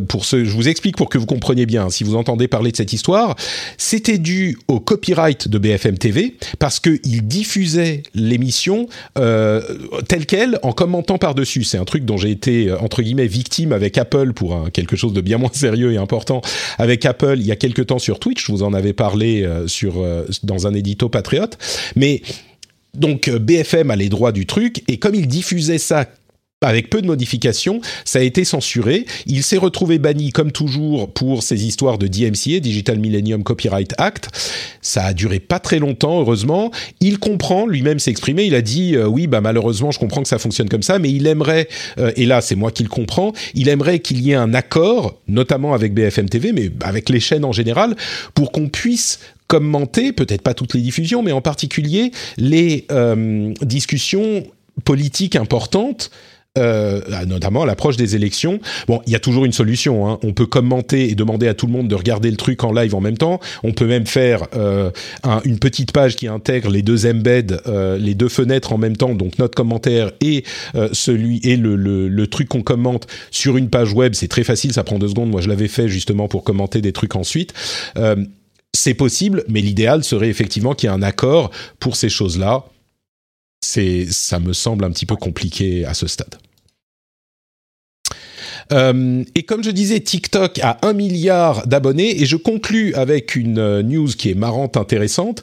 pour ce je vous explique pour que vous compreniez bien si vous entendez parler de cette histoire c'était dû au copyright de BFM TV parce que il diffusait l'émission telle quelle en commentant par-dessus. C'est un truc dont j'ai été, euh, entre guillemets, victime avec Apple pour quelque chose de bien moins sérieux et important avec Apple il y a quelques temps sur Twitch. Je vous en avais parlé euh, sur, euh, dans un édito patriote. Mais donc BFM a les droits du truc et comme il diffusait ça avec peu de modifications, ça a été censuré. Il s'est retrouvé banni, comme toujours, pour ces histoires de DMCA, Digital Millennium Copyright Act. Ça a duré pas très longtemps, heureusement. Il comprend, lui-même s'est exprimé, il a dit euh, oui, bah malheureusement, je comprends que ça fonctionne comme ça, mais il aimerait, euh, et là c'est moi qui le comprends, il aimerait qu'il y ait un accord, notamment avec BFM TV, mais avec les chaînes en général, pour qu'on puisse commenter, peut-être pas toutes les diffusions, mais en particulier les euh, discussions politiques importantes euh, notamment à l'approche des élections. Bon, il y a toujours une solution. Hein. On peut commenter et demander à tout le monde de regarder le truc en live en même temps. On peut même faire euh, une petite page qui intègre les deux embeds, euh, les deux fenêtres en même temps, donc notre commentaire et euh, celui et le, le, le truc qu'on commente sur une page web. C'est très facile, ça prend deux secondes. Moi, je l'avais fait justement pour commenter des trucs ensuite. Euh, c'est possible, mais l'idéal serait effectivement qu'il y ait un accord pour ces choses-là. C'est, ça me semble un petit peu compliqué à ce stade. Euh, et comme je disais, TikTok a un milliard d'abonnés et je conclus avec une euh, news qui est marrante, intéressante.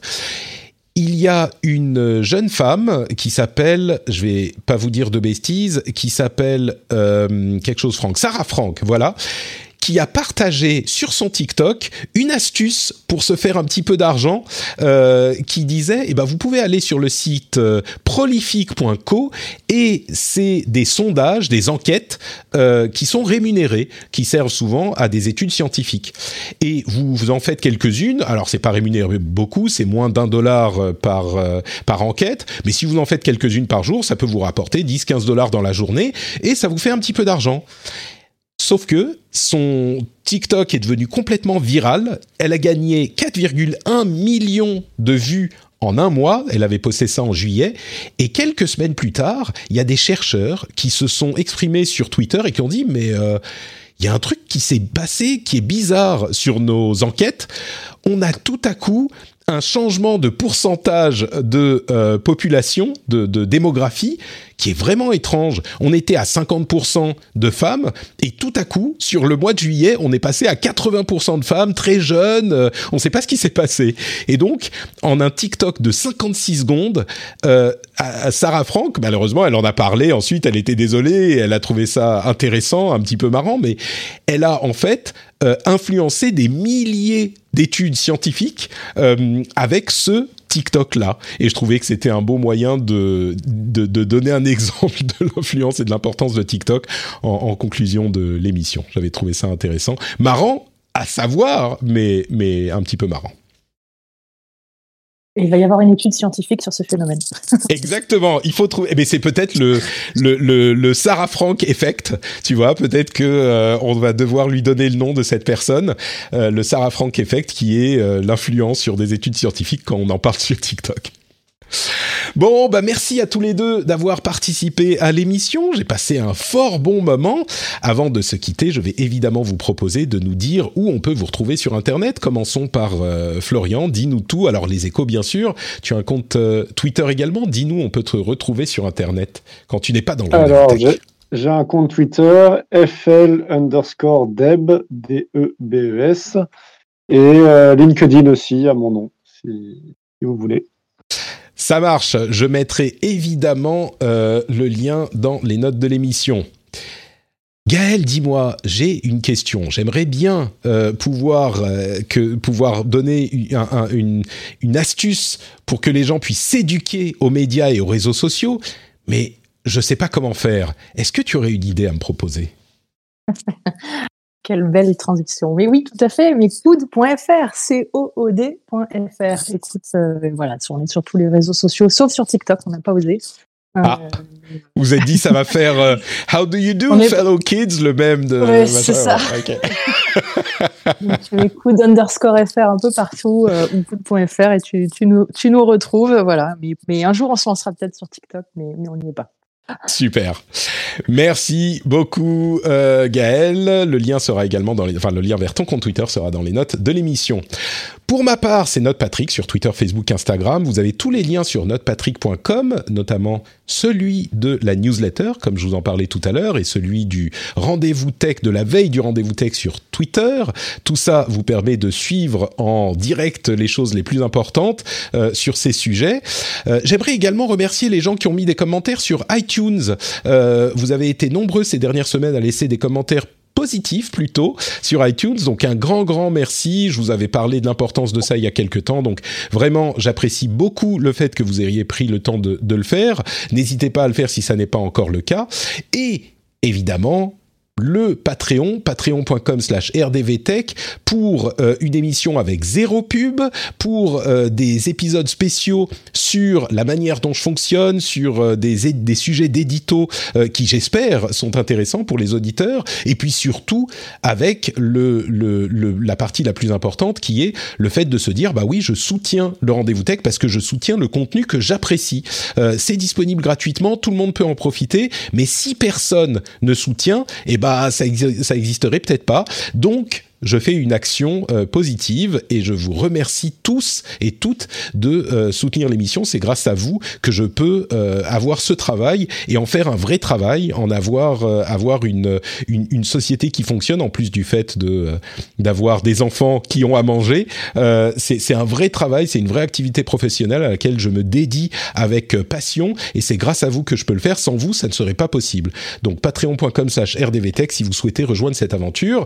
Il y a une jeune femme qui s'appelle, je vais pas vous dire de bêtises, qui s'appelle euh, quelque chose Franck, Sarah Franck, voilà, qui a partagé sur son TikTok une astuce pour se faire un petit peu d'argent, euh, qui disait, eh ben vous pouvez aller sur le site euh, prolifique.co et c'est des sondages, des enquêtes euh, qui sont rémunérées, qui servent souvent à des études scientifiques. Et vous, vous en faites quelques-unes. Alors c'est pas rémunéré beaucoup, c'est moins d'un dollar euh, par euh, par enquête, mais si vous en faites quelques-unes par jour, ça peut vous rapporter 10-15 dollars dans la journée et ça vous fait un petit peu d'argent. Sauf que son TikTok est devenu complètement viral. Elle a gagné 4,1 millions de vues en un mois. Elle avait posté ça en juillet. Et quelques semaines plus tard, il y a des chercheurs qui se sont exprimés sur Twitter et qui ont dit, mais euh, il y a un truc qui s'est passé, qui est bizarre sur nos enquêtes. On a tout à coup un changement de pourcentage de euh, population, de, démographie, qui est vraiment étrange. On était à 50% de femmes, et tout à coup, sur le mois de juillet, on est passé à 80% de femmes, très jeunes, euh, on ne sait pas ce qui s'est passé. Et donc, en un TikTok de 56 secondes, euh, Sarah Frank, malheureusement, elle en a parlé, ensuite elle était désolée, elle a trouvé ça intéressant, un petit peu marrant, mais elle a en fait influencé des milliers d'études scientifiques euh, avec ce TikTok là. Et je trouvais que c'était un beau moyen de, de, de, donner un exemple de l'influence et de l'importance de TikTok en, en conclusion de l'émission. J'avais trouvé ça intéressant. Marrant à savoir, mais, mais un petit peu marrant. Il va y avoir une étude scientifique sur ce phénomène. Exactement. Il faut trouver. Eh ben, c'est peut-être le, le, le, le, Sarah Frank effect. Tu vois, peut-être que euh, on va devoir lui donner le nom de cette personne, euh, le Sarah Frank effect, qui est euh, l'influence sur des études scientifiques quand on en parle sur TikTok. Bon, bah merci à tous les deux d'avoir participé à l'émission. J'ai passé un fort bon moment. Avant de se quitter, je vais évidemment vous proposer de nous dire où on peut vous retrouver sur Internet. Commençons par euh, Florian. Dis-nous tout. Alors les échos, bien sûr. Tu as un compte euh, Twitter également. Dis-nous, on peut te retrouver sur Internet quand tu n'es pas dans le Alors, j'ai un compte Twitter, FL underscore Deb, D-E-B-E-S, et euh, LinkedIn aussi à mon nom, si, si vous voulez. Ça marche. Je mettrai évidemment euh, le lien dans les notes de l'émission. Gaël, dis-moi, j'ai une question. J'aimerais bien euh, pouvoir euh, que pouvoir donner un, un, une, une astuce pour que les gens puissent s'éduquer aux médias et aux réseaux sociaux, mais je ne sais pas comment faire. Est-ce que tu aurais une idée à me proposer? Quelle belle transition. Oui, oui, tout à fait. Mais coud.fr, C-O-O-D.fr. Écoute, euh, voilà, on est sur tous les réseaux sociaux, sauf sur TikTok, on n'a pas osé. Ah, euh, vous êtes dit, ça va faire euh, How do you do, fellow kids, le même de. Oui, c'est ça. Okay. tu mets coud underscore fr un peu partout, euh, ou coud.fr, et tu, tu, nous, tu nous retrouves. Voilà. Mais, mais un jour, on se lancera peut-être sur TikTok, mais, mais on n'y est pas. Super. Merci beaucoup euh, Gaël. Le lien sera également dans les, enfin le lien vers ton compte Twitter sera dans les notes de l'émission. Pour ma part, c'est Notepatrick sur Twitter, Facebook, Instagram. Vous avez tous les liens sur notepatrick.com, notamment celui de la newsletter, comme je vous en parlais tout à l'heure, et celui du rendez-vous tech, de la veille du rendez-vous tech sur Twitter. Tout ça vous permet de suivre en direct les choses les plus importantes euh, sur ces sujets. Euh, J'aimerais également remercier les gens qui ont mis des commentaires sur iTunes. Euh, vous avez été nombreux ces dernières semaines à laisser des commentaires positif plutôt sur iTunes. Donc un grand grand merci. Je vous avais parlé de l'importance de ça il y a quelques temps. Donc vraiment j'apprécie beaucoup le fait que vous ayez pris le temps de, de le faire. N'hésitez pas à le faire si ça n'est pas encore le cas. Et évidemment le Patreon, patreon.com slash rdvtech, pour euh, une émission avec zéro pub, pour euh, des épisodes spéciaux sur la manière dont je fonctionne, sur euh, des, des sujets d'édito qui, j'espère, sont intéressants pour les auditeurs, et puis surtout avec le, le, le, la partie la plus importante qui est le fait de se dire, bah oui, je soutiens le rendez-vous tech parce que je soutiens le contenu que j'apprécie. C'est disponible gratuitement, tout le monde peut en profiter, mais si personne ne soutient, eh bah ça, ça existerait peut-être pas. Donc je fais une action euh, positive et je vous remercie tous et toutes de euh, soutenir l'émission. C'est grâce à vous que je peux euh, avoir ce travail et en faire un vrai travail, en avoir avoir une, une, une société qui fonctionne en plus du fait de d'avoir des enfants qui ont à manger. c'est un vrai travail, c'est une vraie activité professionnelle à laquelle je me dédie avec passion et c'est grâce à vous que je peux le faire. Sans vous, ça ne serait pas possible. Donc patreon.com/rdvtech si vous souhaitez rejoindre cette aventure.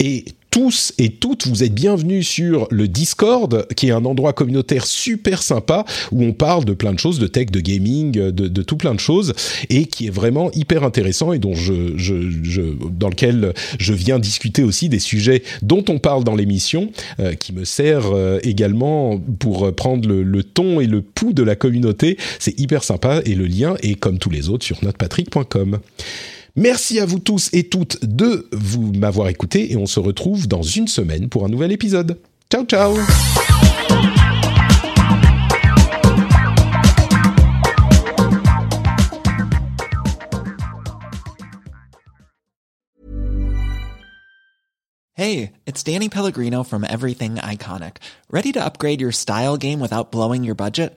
Et tous et toutes, vous êtes bienvenus sur le Discord, qui est un endroit communautaire super sympa où on parle de plein de choses, de tech, de gaming, de, tout plein de choses, et qui est vraiment hyper intéressant et dont je, je, je dans lequel je viens discuter aussi des sujets dont on parle dans l'émission, euh, qui me sert euh, également pour prendre le, le, ton et le pouls de la communauté. C'est hyper sympa et le lien est comme tous les autres sur notrepatrick.com. Merci à vous tous et toutes de vous m'avoir écouté et on se retrouve dans une semaine pour un nouvel épisode. Ciao ciao Hey, it's Danny Pellegrino from Everything Iconic. Ready to upgrade your style game without blowing your budget?